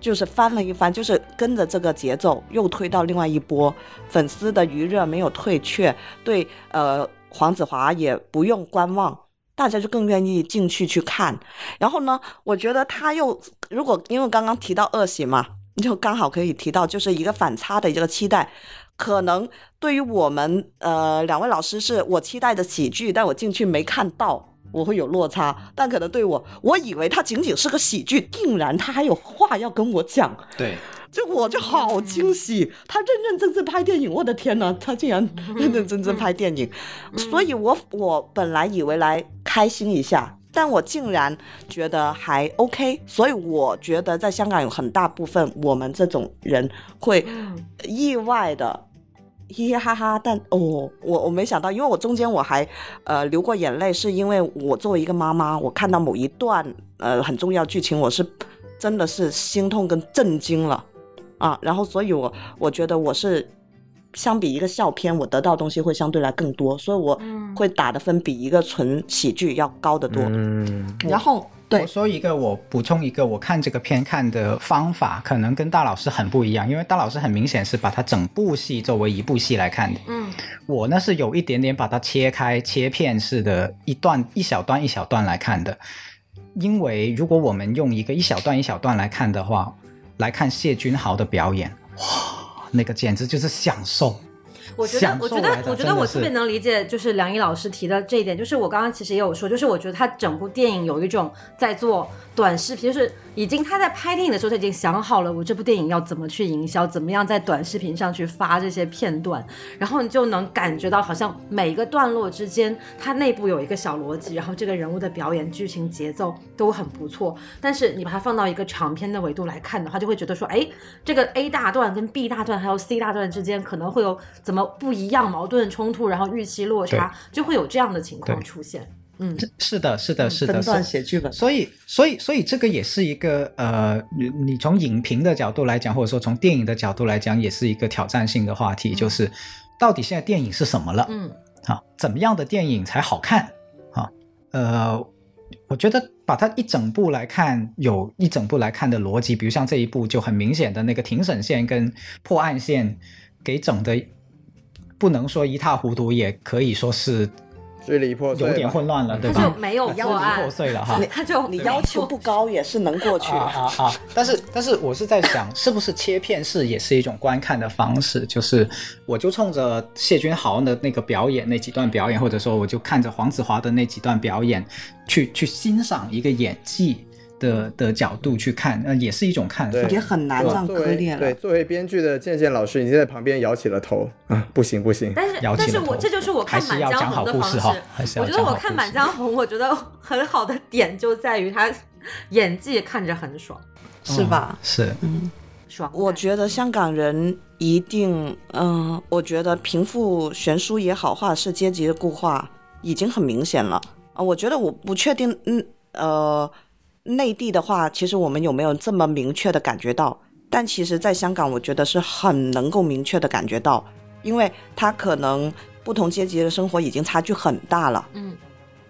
就是翻了一番，就是跟着这个节奏又推到另外一波，粉丝的余热没有退却，对呃黄子华也不用观望，大家就更愿意进去去看。然后呢，我觉得他又如果因为刚刚提到恶喜嘛，就刚好可以提到就是一个反差的一个期待。可能对于我们呃两位老师是我期待的喜剧，但我进去没看到，我会有落差。但可能对我，我以为它仅仅是个喜剧，竟然他还有话要跟我讲，对，就我就好惊喜。他认认真真拍电影，我的天呐，他竟然认认真真拍电影，所以我我本来以为来开心一下。但我竟然觉得还 OK，所以我觉得在香港有很大部分我们这种人会意外的嘻嘻哈哈，但哦，我我没想到，因为我中间我还呃流过眼泪，是因为我作为一个妈妈，我看到某一段呃很重要剧情，我是真的是心痛跟震惊了。啊，然后所以我我觉得我是相比一个笑片，我得到的东西会相对来更多，所以我嗯。会打的分比一个纯喜剧要高得多。嗯，然后对。我说一个，我补充一个，我看这个片看的方法可能跟大老师很不一样，因为大老师很明显是把它整部戏作为一部戏来看的，嗯。我呢是有一点点把它切开切片式的，一段一小段一小段来看的。因为如果我们用一个一小段一小段来看的话，来看谢君豪的表演，哇，那个简直就是享受。我觉得，我觉得，我觉得我特别能理解，就是梁毅老师提的这一点。就是我刚刚其实也有说，就是我觉得他整部电影有一种在做短视频，就是已经他在拍电影的时候他已经想好了，我这部电影要怎么去营销，怎么样在短视频上去发这些片段，然后你就能感觉到好像每一个段落之间，它内部有一个小逻辑，然后这个人物的表演、剧情、节奏都很不错。但是你把它放到一个长篇的维度来看的话，就会觉得说，哎，这个 A 大段跟 B 大段还有 C 大段之间可能会有怎么。不一样，矛盾冲突，然后预期落差，就会有这样的情况出现。嗯，是的，是的，是的。分段写剧本，所以，所以，所以这个也是一个呃，你你从影评的角度来讲，或者说从电影的角度来讲，也是一个挑战性的话题，就是到底现在电影是什么了？嗯，啊，怎么样的电影才好看？啊，呃，我觉得把它一整部来看，有一整部来看的逻辑，比如像这一部就很明显的那个庭审线跟破案线给整的。不能说一塌糊涂，也可以说是支离破碎，有点混乱了，对吧？他就没有破案，破碎了哈。他就你要求不高也是能过去啊啊！但是但是我是在想，是不是切片式也是一种观看的方式？就是我就冲着谢君豪的那个表演那几段表演，或者说我就看着黄子华的那几段表演，去去欣赏一个演技。的的角度去看，呃，也是一种看法，也很难这样割裂了。对，作为编剧的健健老师已经在旁边摇起了头啊，不行不行。但是但是我这就是我看《满江红》的方式。我觉得我看《满江红》，我觉得很好的点就在于他演技看着很爽，是吧？是，嗯，爽。我觉得香港人一定，嗯，我觉得贫富悬殊也好，或者是阶级的固化已经很明显了啊。我觉得我不确定，嗯，呃。内地的话，其实我们有没有这么明确的感觉到？但其实，在香港，我觉得是很能够明确的感觉到，因为他可能不同阶级的生活已经差距很大了。嗯，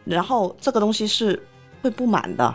然后这个东西是会不满的。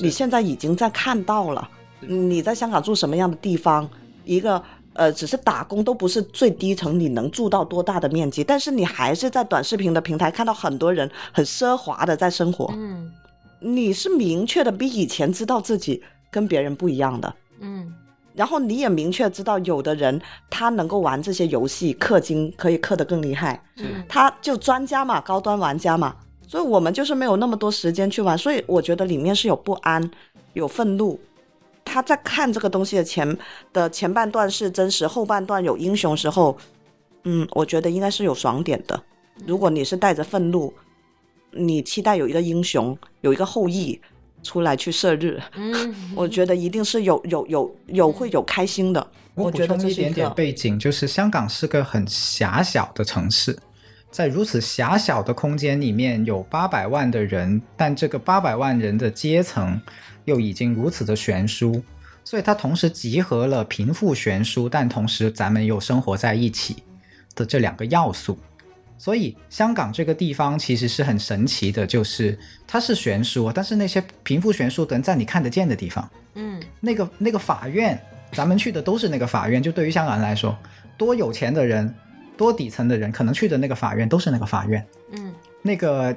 你现在已经在看到了，你在香港住什么样的地方？一个呃，只是打工都不是最低层，你能住到多大的面积？但是你还是在短视频的平台看到很多人很奢华的在生活。嗯。你是明确的比以前知道自己跟别人不一样的，嗯，然后你也明确知道有的人他能够玩这些游戏氪金可以氪得更厉害，嗯，他就专家嘛，高端玩家嘛，所以我们就是没有那么多时间去玩，所以我觉得里面是有不安，有愤怒。他在看这个东西的前的前半段是真实，后半段有英雄时候，嗯，我觉得应该是有爽点的。如果你是带着愤怒。你期待有一个英雄，有一个后裔出来去射日，嗯，我觉得一定是有有有有会有开心的。我补充一点点背景，就是香港是个很狭小的城市，在如此狭小的空间里面有八百万的人，但这个八百万人的阶层又已经如此的悬殊，所以它同时集合了贫富悬殊，但同时咱们又生活在一起的这两个要素。所以香港这个地方其实是很神奇的，就是它是悬殊，但是那些贫富悬殊的人在你看得见的地方，嗯，那个那个法院，咱们去的都是那个法院。就对于香港人来说，多有钱的人，多底层的人，可能去的那个法院都是那个法院，嗯，那个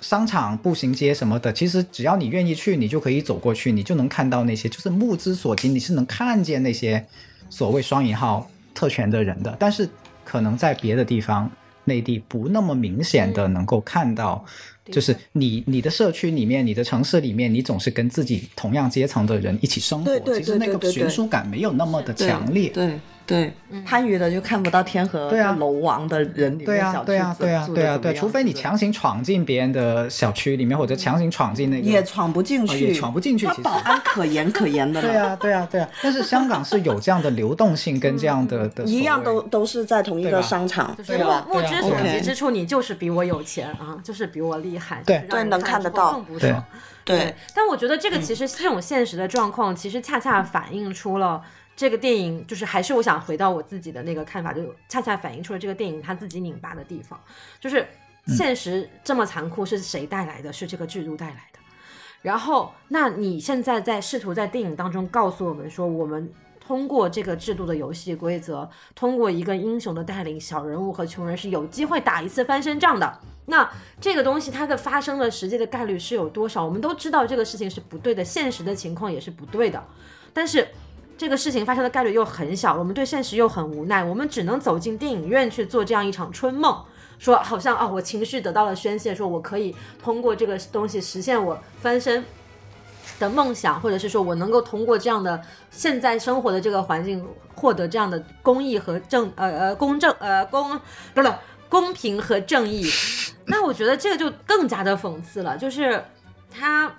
商场、步行街什么的，其实只要你愿意去，你就可以走过去，你就能看到那些，就是目之所及，你是能看见那些所谓双引号特权的人的。但是可能在别的地方。内地不那么明显的能够看到，就是你你的社区里面，你的城市里面，你总是跟自己同样阶层的人一起生活，其实那个悬殊感没有那么的强烈。对。对，番禺的就看不到天河楼王的人里面小区对啊，对啊，对啊，对，除非你强行闯进别人的小区里面，或者强行闯进那个，也闯不进去，也闯不进去。其实保安可严可严的。对啊，对啊，对啊。但是香港是有这样的流动性跟这样的的，一样都都是在同一个商场，对吧？目之所及之处，你就是比我有钱啊，就是比我厉害，对对，能看得到，对对。但我觉得这个其实这种现实的状况，其实恰恰反映出了。这个电影就是还是我想回到我自己的那个看法，就恰恰反映出了这个电影它自己拧巴的地方，就是现实这么残酷是谁带来的？是这个制度带来的。然后，那你现在在试图在电影当中告诉我们说，我们通过这个制度的游戏规则，通过一个英雄的带领，小人物和穷人是有机会打一次翻身仗的。那这个东西它的发生的实际的概率是有多少？我们都知道这个事情是不对的，现实的情况也是不对的，但是。这个事情发生的概率又很小，我们对现实又很无奈，我们只能走进电影院去做这样一场春梦，说好像啊，我情绪得到了宣泄，说我可以通过这个东西实现我翻身的梦想，或者是说我能够通过这样的现在生活的这个环境获得这样的公益和正呃呃公正呃公不是公平和正义。那我觉得这个就更加的讽刺了，就是它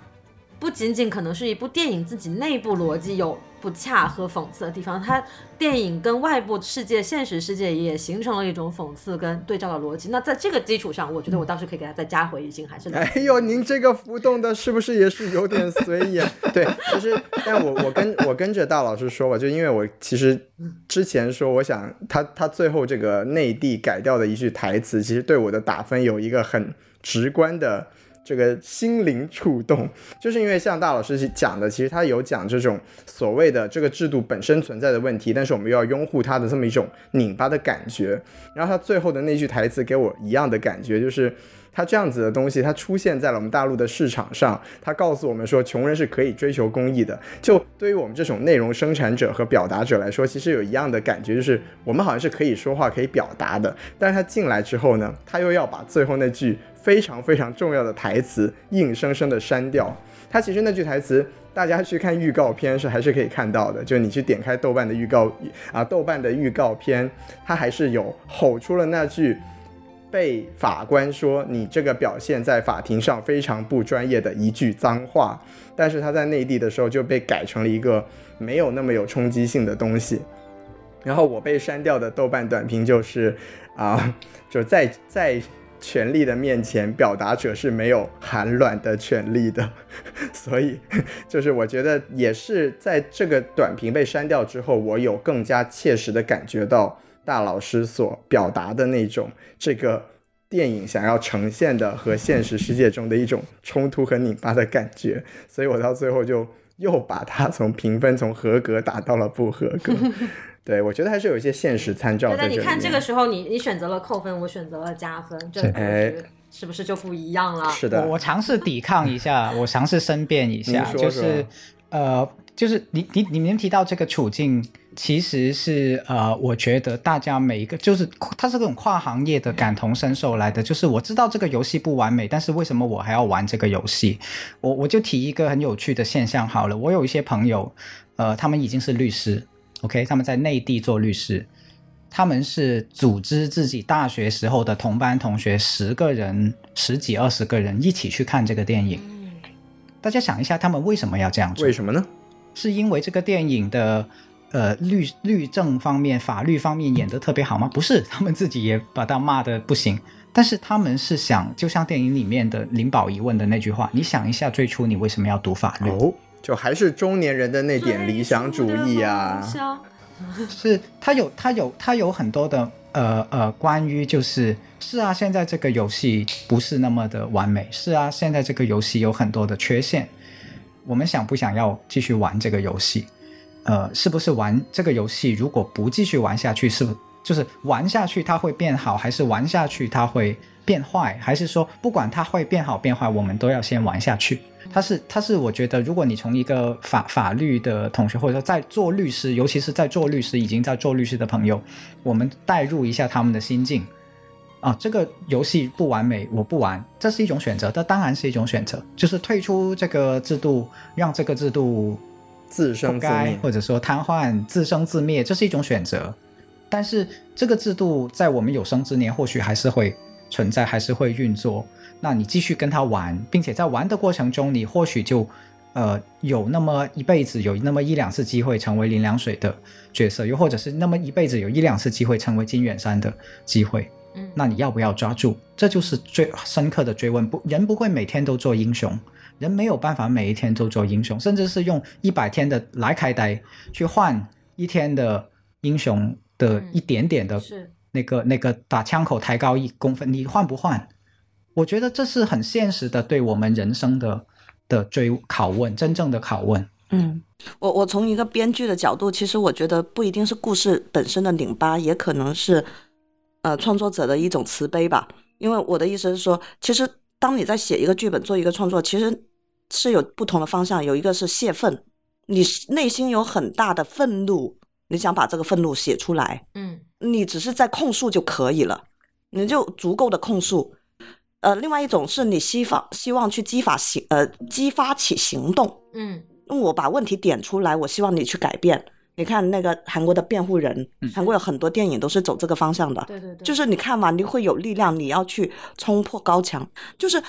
不仅仅可能是一部电影自己内部逻辑有。不恰和讽刺的地方，它电影跟外部世界、现实世界也形成了一种讽刺跟对照的逻辑。那在这个基础上，我觉得我倒是可以给他再加回一星，还 是哎呦，您这个浮动的是不是也是有点随意？啊对，其实，但我我跟我跟着大老师说吧，就因为我其实之前说，我想他他最后这个内地改掉的一句台词，其实对我的打分有一个很直观的。这个心灵触动，就是因为像大老师讲的，其实他有讲这种所谓的这个制度本身存在的问题，但是我们又要拥护他的这么一种拧巴的感觉。然后他最后的那句台词给我一样的感觉，就是他这样子的东西，它出现在了我们大陆的市场上，他告诉我们说，穷人是可以追求公益的。就对于我们这种内容生产者和表达者来说，其实有一样的感觉，就是我们好像是可以说话、可以表达的。但是他进来之后呢，他又要把最后那句。非常非常重要的台词，硬生生的删掉。他其实那句台词，大家去看预告片是还是可以看到的。就你去点开豆瓣的预告啊，豆瓣的预告片，他还是有吼出了那句被法官说你这个表现在法庭上非常不专业的一句脏话。但是他在内地的时候就被改成了一个没有那么有冲击性的东西。然后我被删掉的豆瓣短评就是啊，就在在。权力的面前，表达者是没有含卵的权利的，所以就是我觉得也是在这个短评被删掉之后，我有更加切实的感觉到大老师所表达的那种这个电影想要呈现的和现实世界中的一种冲突和拧巴的感觉，所以我到最后就又把它从评分从合格打到了不合格。对，我觉得还是有一些现实参照。那你看这个时候，你你选择了扣分，我选择了加分，这是不是就不一样了？是的，我尝试抵抗一下，我尝试申辩一下，就是呃，就是你你你们提到这个处境，其实是呃，我觉得大家每一个就是它是这种跨行业的感同身受来的，就是我知道这个游戏不完美，但是为什么我还要玩这个游戏？我我就提一个很有趣的现象好了，我有一些朋友，呃，他们已经是律师。OK，他们在内地做律师，他们是组织自己大学时候的同班同学十个人、十几二十个人一起去看这个电影。大家想一下，他们为什么要这样做？为什么呢？是因为这个电影的呃律律政方面、法律方面演得特别好吗？不是，他们自己也把他骂的不行。但是他们是想，就像电影里面的林保怡问的那句话：“你想一下，最初你为什么要读法律？”就还是中年人的那点理想主义啊，是他有他有他有很多的呃呃关于就是是啊，现在这个游戏不是那么的完美，是啊，现在这个游戏有很多的缺陷，我们想不想要继续玩这个游戏？呃，是不是玩这个游戏如果不继续玩下去，是不就是玩下去它会变好，还是玩下去它会变坏，还是说不管它会变好变坏，我们都要先玩下去？它是，它是，我觉得，如果你从一个法法律的同学，或者说在做律师，尤其是在做律师，已经在做律师的朋友，我们代入一下他们的心境，啊，这个游戏不完美，我不玩，这是一种选择，这当然是一种选择，就是退出这个制度，让这个制度自生自灭，或者说瘫痪、自生自灭，这是一种选择。但是这个制度在我们有生之年，或许还是会存在，还是会运作。那你继续跟他玩，并且在玩的过程中，你或许就，呃，有那么一辈子有那么一两次机会成为林良水的角色，又或者是那么一辈子有一两次机会成为金远山的机会，嗯，那你要不要抓住？这就是最深刻的追问。不，人不会每天都做英雄，人没有办法每一天都做英雄，甚至是用一百天的来开呆去换一天的英雄的一点点的，那个那个打枪口抬高一公分，你换不换？我觉得这是很现实的，对我们人生的的追拷问，真正的拷问。嗯，我我从一个编剧的角度，其实我觉得不一定是故事本身的拧巴，也可能是呃创作者的一种慈悲吧。因为我的意思是说，其实当你在写一个剧本、做一个创作，其实是有不同的方向，有一个是泄愤，你内心有很大的愤怒，你想把这个愤怒写出来，嗯，你只是在控诉就可以了，你就足够的控诉。呃，另外一种是你希望希望去激发行呃激发起行动，嗯，我把问题点出来，我希望你去改变。你看那个韩国的辩护人，韩国有很多电影都是走这个方向的，对对对，就是你看完你会有力量，你要去冲破高墙，就是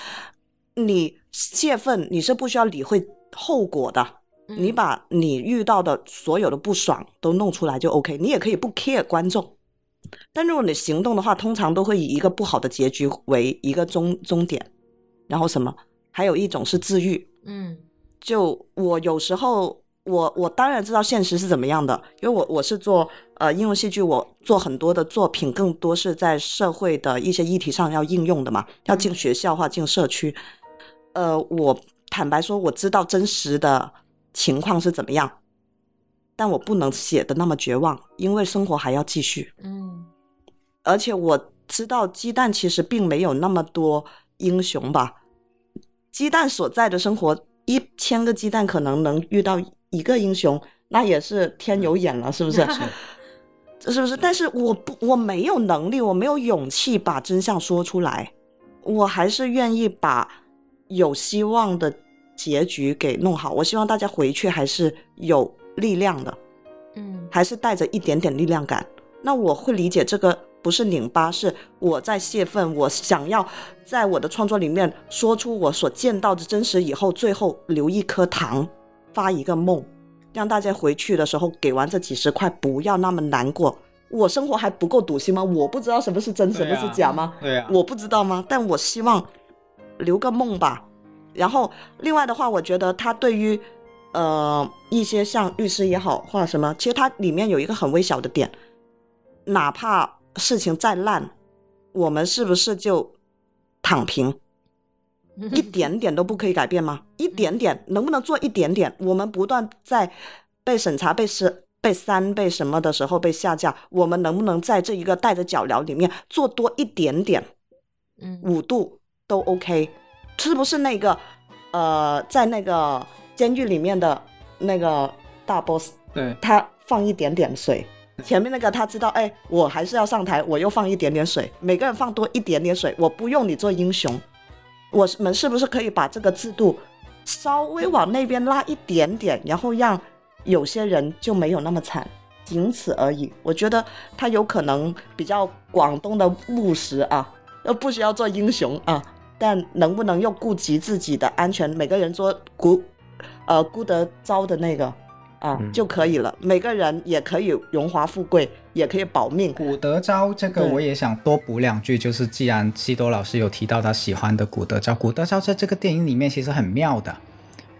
你泄愤，你是不需要理会后果的，你把你遇到的所有的不爽都弄出来就 OK，你也可以不 care 观众。但如果你行动的话，通常都会以一个不好的结局为一个终终点，然后什么？还有一种是治愈，嗯，就我有时候，我我当然知道现实是怎么样的，因为我我是做呃应用戏剧，我做很多的作品，更多是在社会的一些议题上要应用的嘛，要进学校或进社区。呃，我坦白说，我知道真实的情况是怎么样。但我不能写的那么绝望，因为生活还要继续。嗯，而且我知道鸡蛋其实并没有那么多英雄吧。鸡蛋所在的生活，一千个鸡蛋可能能遇到一个英雄，那也是天有眼了，是不是？这是不是？但是我不，我没有能力，我没有勇气把真相说出来。我还是愿意把有希望的结局给弄好。我希望大家回去还是有。力量的，嗯，还是带着一点点力量感。那我会理解这个不是拧巴，是我在泄愤。我想要在我的创作里面说出我所见到的真实，以后最后留一颗糖，发一个梦，让大家回去的时候给完这几十块，不要那么难过。我生活还不够堵心吗？我不知道什么是真，什么是假吗？对呀，我不知道吗？但我希望留个梦吧。然后另外的话，我觉得他对于。呃，一些像律师也好，或者什么，其实它里面有一个很微小的点，哪怕事情再烂，我们是不是就躺平，一点点都不可以改变吗？一点点，能不能做一点点？我们不断在被审查、被删、被三、被什么的时候被下架，我们能不能在这一个带着脚镣里面做多一点点？嗯，五度都 OK，是不是那个呃，在那个。监狱里面的那个大 boss，对，他放一点点水，前面那个他知道，哎，我还是要上台，我又放一点点水，每个人放多一点点水，我不用你做英雄，我们是不是可以把这个制度稍微往那边拉一点点，然后让有些人就没有那么惨，仅此而已。我觉得他有可能比较广东的务实啊，呃不需要做英雄啊，但能不能又顾及自己的安全，每个人做孤。呃，顾德昭的那个啊就可以了。每个人也可以荣华富贵，也可以保命。古德昭这个我也想多补两句，就是既然西多老师有提到他喜欢的古德昭，古德昭在这个电影里面其实很妙的。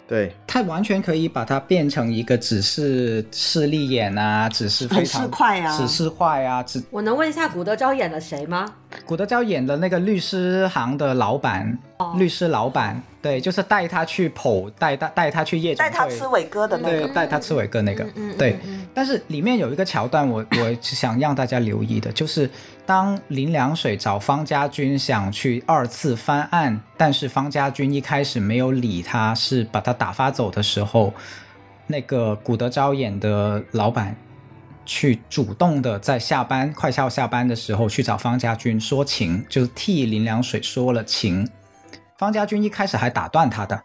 对他完全可以把它变成一个只是势利眼啊，只是非常市侩啊，只是坏啊。只我能问一下古德昭演的谁吗？古德昭演的那个律师行的老板，律师老板，对，就是带他去跑，带带带他去夜总会，带他吃伟哥的那个，带他吃伟哥那个，对。但是里面有一个桥段，我我想让大家留意的，就是当林良水找方家军想去二次翻案，但是方家军一开始没有理他，是把他打发走的时候，那个古德昭演的老板去主动的在下班快要下班的时候去找方家军说情，就是替林良水说了情。方家军一开始还打断他的。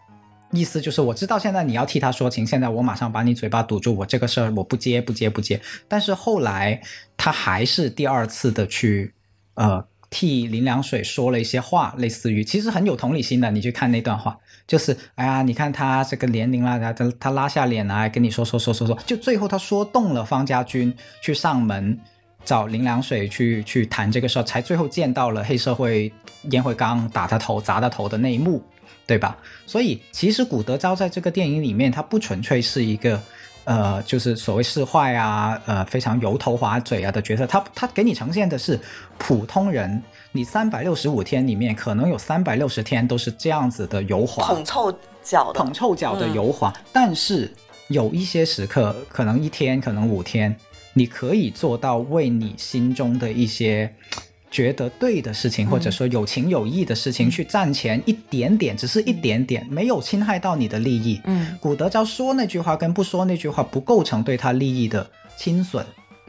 意思就是，我知道现在你要替他说情，现在我马上把你嘴巴堵住，我这个事儿我不接不接不接。但是后来他还是第二次的去，呃，替林凉水说了一些话，类似于其实很有同理心的。你去看那段话，就是哎呀，你看他这个年龄了，他他拉下脸来跟你说说说说说，就最后他说动了方家军去上门找林凉水去去谈这个事儿，才最后见到了黑社会烟灰缸打他头砸他头的那一幕。对吧？所以其实古德昭在这个电影里面，他不纯粹是一个，呃，就是所谓是坏啊，呃，非常油头滑嘴啊的角色。他他给你呈现的是普通人，你三百六十五天里面，可能有三百六十天都是这样子的油滑，捧臭脚的，捧臭脚的油滑。但是有一些时刻，可能一天，可能五天，你可以做到为你心中的一些。觉得对的事情，或者说有情有义的事情去赚钱一点点，只是一点点，没有侵害到你的利益。嗯，古德昭说那句话跟不说那句话不构成对他利益的侵损，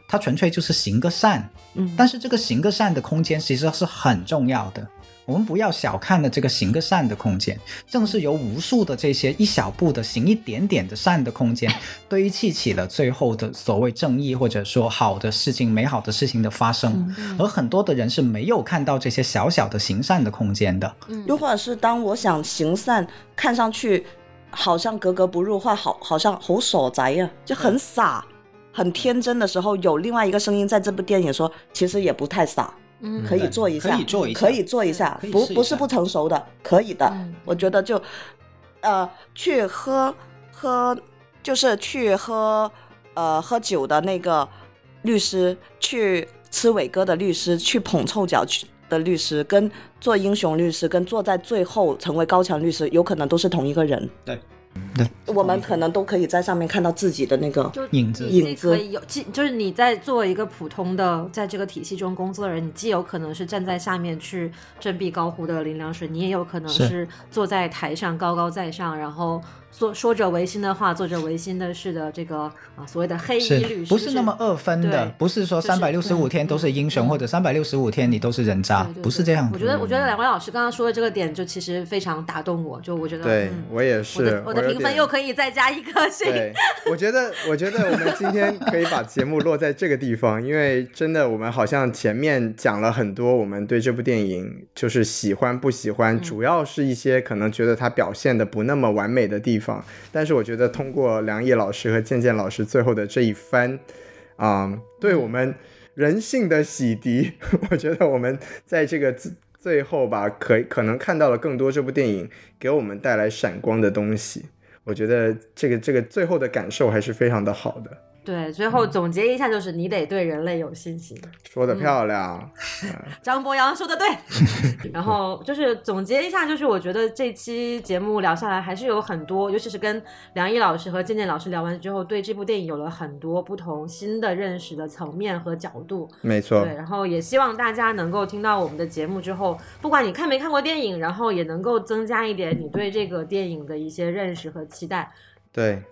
他纯粹就是行个善。嗯，但是这个行个善的空间其实是很重要的。我们不要小看了这个行个善的空间，正是由无数的这些一小步的行一点点的善的空间，堆砌起了最后的所谓正义或者说好的事情、美好的事情的发生。而很多的人是没有看到这些小小的行善的空间的。又或者是当我想行善，看上去好像格格不入，或好好像好傻宅呀，就很傻、很天真的时候，有另外一个声音在这部电影说，其实也不太傻。嗯，可以做一下，可以做一下，可以做一下，不不是不成熟的，可以的。我觉得就，呃，去喝喝，就是去喝呃喝酒的那个律师，去吃伟哥的律师，去捧臭脚去的律师，跟做英雄律师，跟坐在最后成为高强律师，有可能都是同一个人。对。对，我们可能都可以在上面看到自己的那个影子。影子可以有，既就是你在作为一个普通的在这个体系中工作的人，你既有可能是站在下面去振臂高呼的林良水，你也有可能是坐在台上高高在上，然后。说说着违心的话，做着违心的事的这个啊，所谓的黑衣律师，不是那么二分的，不是说三百六十五天都是英雄，或者三百六十五天你都是人渣，不是这样。我觉得，我觉得两位老师刚刚说的这个点，就其实非常打动我，就我觉得，对我也是，我的评分又可以再加一颗星。对，我觉得，我觉得我们今天可以把节目落在这个地方，因为真的，我们好像前面讲了很多，我们对这部电影就是喜欢不喜欢，主要是一些可能觉得它表现的不那么完美的地方。但是我觉得，通过梁毅老师和健健老师最后的这一番，啊，对我们人性的洗涤，我觉得我们在这个最最后吧，可可能看到了更多这部电影给我们带来闪光的东西。我觉得这个这个最后的感受还是非常的好的。对，最后总结一下，就是你得对人类有信心。说的漂亮，张博洋说的对。然后就是总结一下，就是我觉得这期节目聊下来，还是有很多，尤其是跟梁毅老师和健健老师聊完之后，对这部电影有了很多不同新的认识的层面和角度。没错。对，然后也希望大家能够听到我们的节目之后，不管你看没看过电影，然后也能够增加一点你对这个电影的一些认识和期待。对。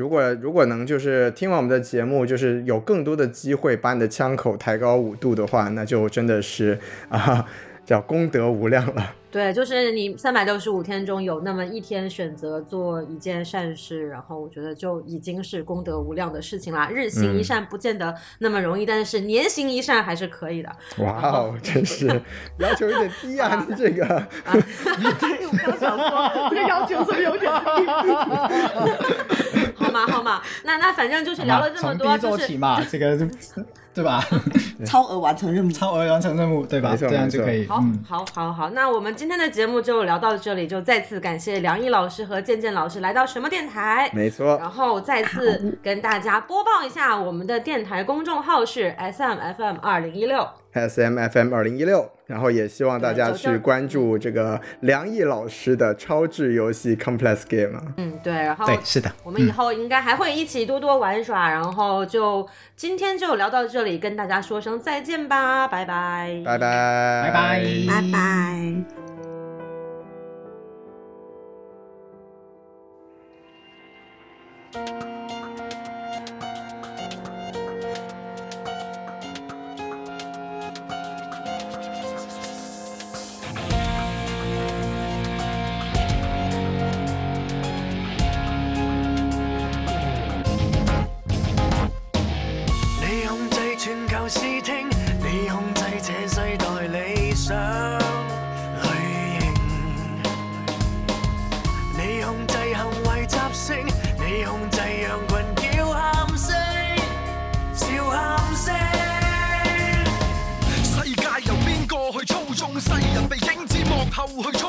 如果如果能就是听完我们的节目，就是有更多的机会把你的枪口抬高五度的话，那就真的是啊，叫功德无量了。对，就是你三百六十五天中有那么一天选择做一件善事，然后我觉得就已经是功德无量的事情啦。日行一善不见得那么容易，但是年行一善还是可以的。哇哦，真是要求有点低啊！你这个，我刚想说，这个要求是有点低？好嘛好嘛，那那反正就是聊了这么多，就是嘛，这个。对吧？超额完成任务，超额完成任务，对吧？这样就可以。好，好，好，好。那我们今天的节目就聊到这里，就再次感谢梁毅老师和健健老师来到什么电台？没错。然后再次跟大家播报一下，我们的电台公众号是 S M F M 二零一六。smfm 二零一六然后也希望大家去关注这个梁毅老师的超智游戏 complex game 嗯对然后对是的我们以后应该还会一起多多玩耍然后就今天就聊到这里跟大家说声再见吧拜拜。拜拜。拜拜。拜拜。後去。